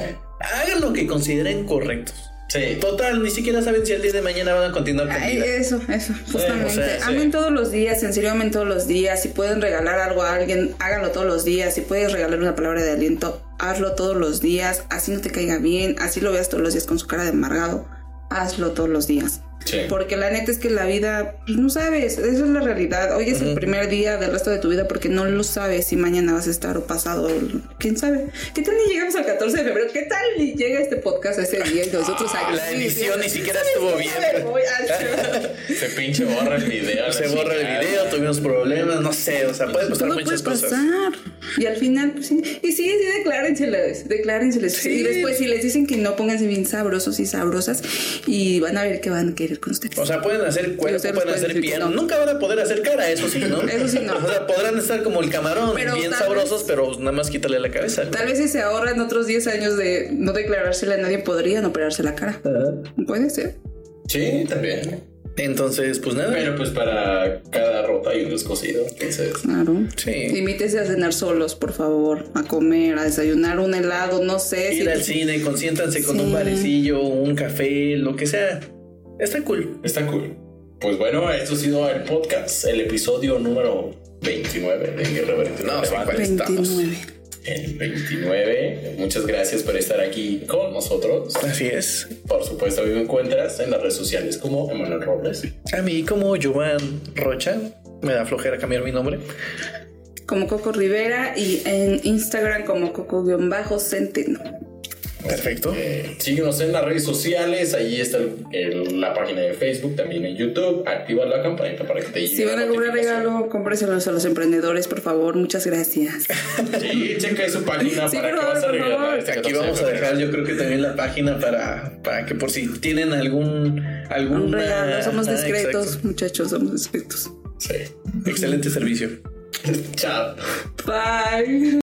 [SPEAKER 2] hagan lo que consideren correctos.
[SPEAKER 1] Sí.
[SPEAKER 2] Total, ni siquiera saben si el día de mañana van a continuar con
[SPEAKER 3] Ay,
[SPEAKER 2] vida.
[SPEAKER 3] eso, eso, justamente.
[SPEAKER 2] o sea, sí.
[SPEAKER 3] Amen todos los días, en serio, amen todos los días. Si pueden regalar algo a alguien, háganlo todos los días. Si puedes regalar una palabra de aliento, hazlo todos los días. Así no te caiga bien, así lo veas todos los días con su cara de amargado. Hazlo todos los días.
[SPEAKER 1] Sí.
[SPEAKER 3] Porque la neta es que la vida, pues no sabes, esa es la realidad. Hoy es el primer día del resto de tu vida porque no lo sabes si mañana vas a estar o pasado. ¿Quién sabe? ¿Qué tal ni llegamos al 14 de febrero? ¿Qué tal ni llega este podcast ese día y nosotros aquí?
[SPEAKER 2] La edición ni siquiera
[SPEAKER 3] ¿Sabes
[SPEAKER 2] estuvo bien.
[SPEAKER 3] A-
[SPEAKER 1] Se pinche borra el video.
[SPEAKER 2] Se borra el video, tuvimos problemas, no sé, o sea, puede pasar
[SPEAKER 3] Todo
[SPEAKER 2] muchas
[SPEAKER 3] puede
[SPEAKER 2] cosas.
[SPEAKER 3] pasar. Y al final, pues sí. Y sí, sí, declárenseles. Declárenseles.
[SPEAKER 2] Sí.
[SPEAKER 3] Y después, si les dicen que no, pónganse bien sabrosos y sabrosas. Y van a ver que van a querer con ustedes.
[SPEAKER 2] O sea, pueden hacer cuerpo, pueden
[SPEAKER 3] pueden
[SPEAKER 2] hacer piano.
[SPEAKER 3] no.
[SPEAKER 2] Nunca van a poder hacer cara, eso sí, ¿no?
[SPEAKER 3] Eso sí, no.
[SPEAKER 2] O sea, podrán estar como el camarón,
[SPEAKER 3] Pero
[SPEAKER 2] bien sabrosos, pero nada más quítale la cabeza.
[SPEAKER 3] Tal vez si se ahorran otros 10 años de no declarársela a nadie, podrían operarse la cara. Puede ser.
[SPEAKER 1] Sí, también.
[SPEAKER 2] Entonces, pues nada.
[SPEAKER 1] Pero pues para cada rota hay un descosido. Entonces,
[SPEAKER 3] Claro.
[SPEAKER 2] Sí.
[SPEAKER 3] Limítese a cenar solos, por favor. A comer, a desayunar un helado, no sé.
[SPEAKER 2] Ir
[SPEAKER 3] si-
[SPEAKER 2] al cine, consiéntanse con
[SPEAKER 3] Sí.
[SPEAKER 2] un barecillo, un café, lo que sea. Está cool.
[SPEAKER 1] está cool. Pues bueno, esto ha sido el podcast, el episodio número 29 de Irreverente.
[SPEAKER 2] No,
[SPEAKER 1] Relevante.
[SPEAKER 2] ¿cuál estamos?
[SPEAKER 3] 29.
[SPEAKER 1] El 29. Muchas gracias por estar aquí con nosotros.
[SPEAKER 2] Así es.
[SPEAKER 1] Por supuesto, a mí me encuentras en las redes sociales como Emanuel Robles.
[SPEAKER 2] A mí, como Jovan Rocha, me da flojera cambiar mi nombre.
[SPEAKER 3] Como Coco Rivera y en Instagram como Coco-Centeno.
[SPEAKER 2] Perfecto.
[SPEAKER 1] Eh, síguenos en las redes sociales, ahí está el- el- la página de Facebook, también en YouTube. Activa la campanita para que te llegue
[SPEAKER 3] Si van a comprar regalo, cómpreselos a los emprendedores, por favor. Muchas gracias.
[SPEAKER 1] Sí, checa su página
[SPEAKER 3] Sí,
[SPEAKER 1] para
[SPEAKER 3] por
[SPEAKER 1] que
[SPEAKER 3] favor,
[SPEAKER 1] vas a
[SPEAKER 3] por
[SPEAKER 1] regalar
[SPEAKER 3] favor.
[SPEAKER 1] este
[SPEAKER 2] Aquí
[SPEAKER 1] 14 de
[SPEAKER 2] vamos a dejar, yo creo que también la página para, para que por si tienen algún algún
[SPEAKER 3] Un regalo. Somos discretos,
[SPEAKER 2] exacto.
[SPEAKER 3] muchachos, somos discretos.
[SPEAKER 1] Sí.
[SPEAKER 2] Excelente servicio.
[SPEAKER 1] Chao.
[SPEAKER 3] Bye.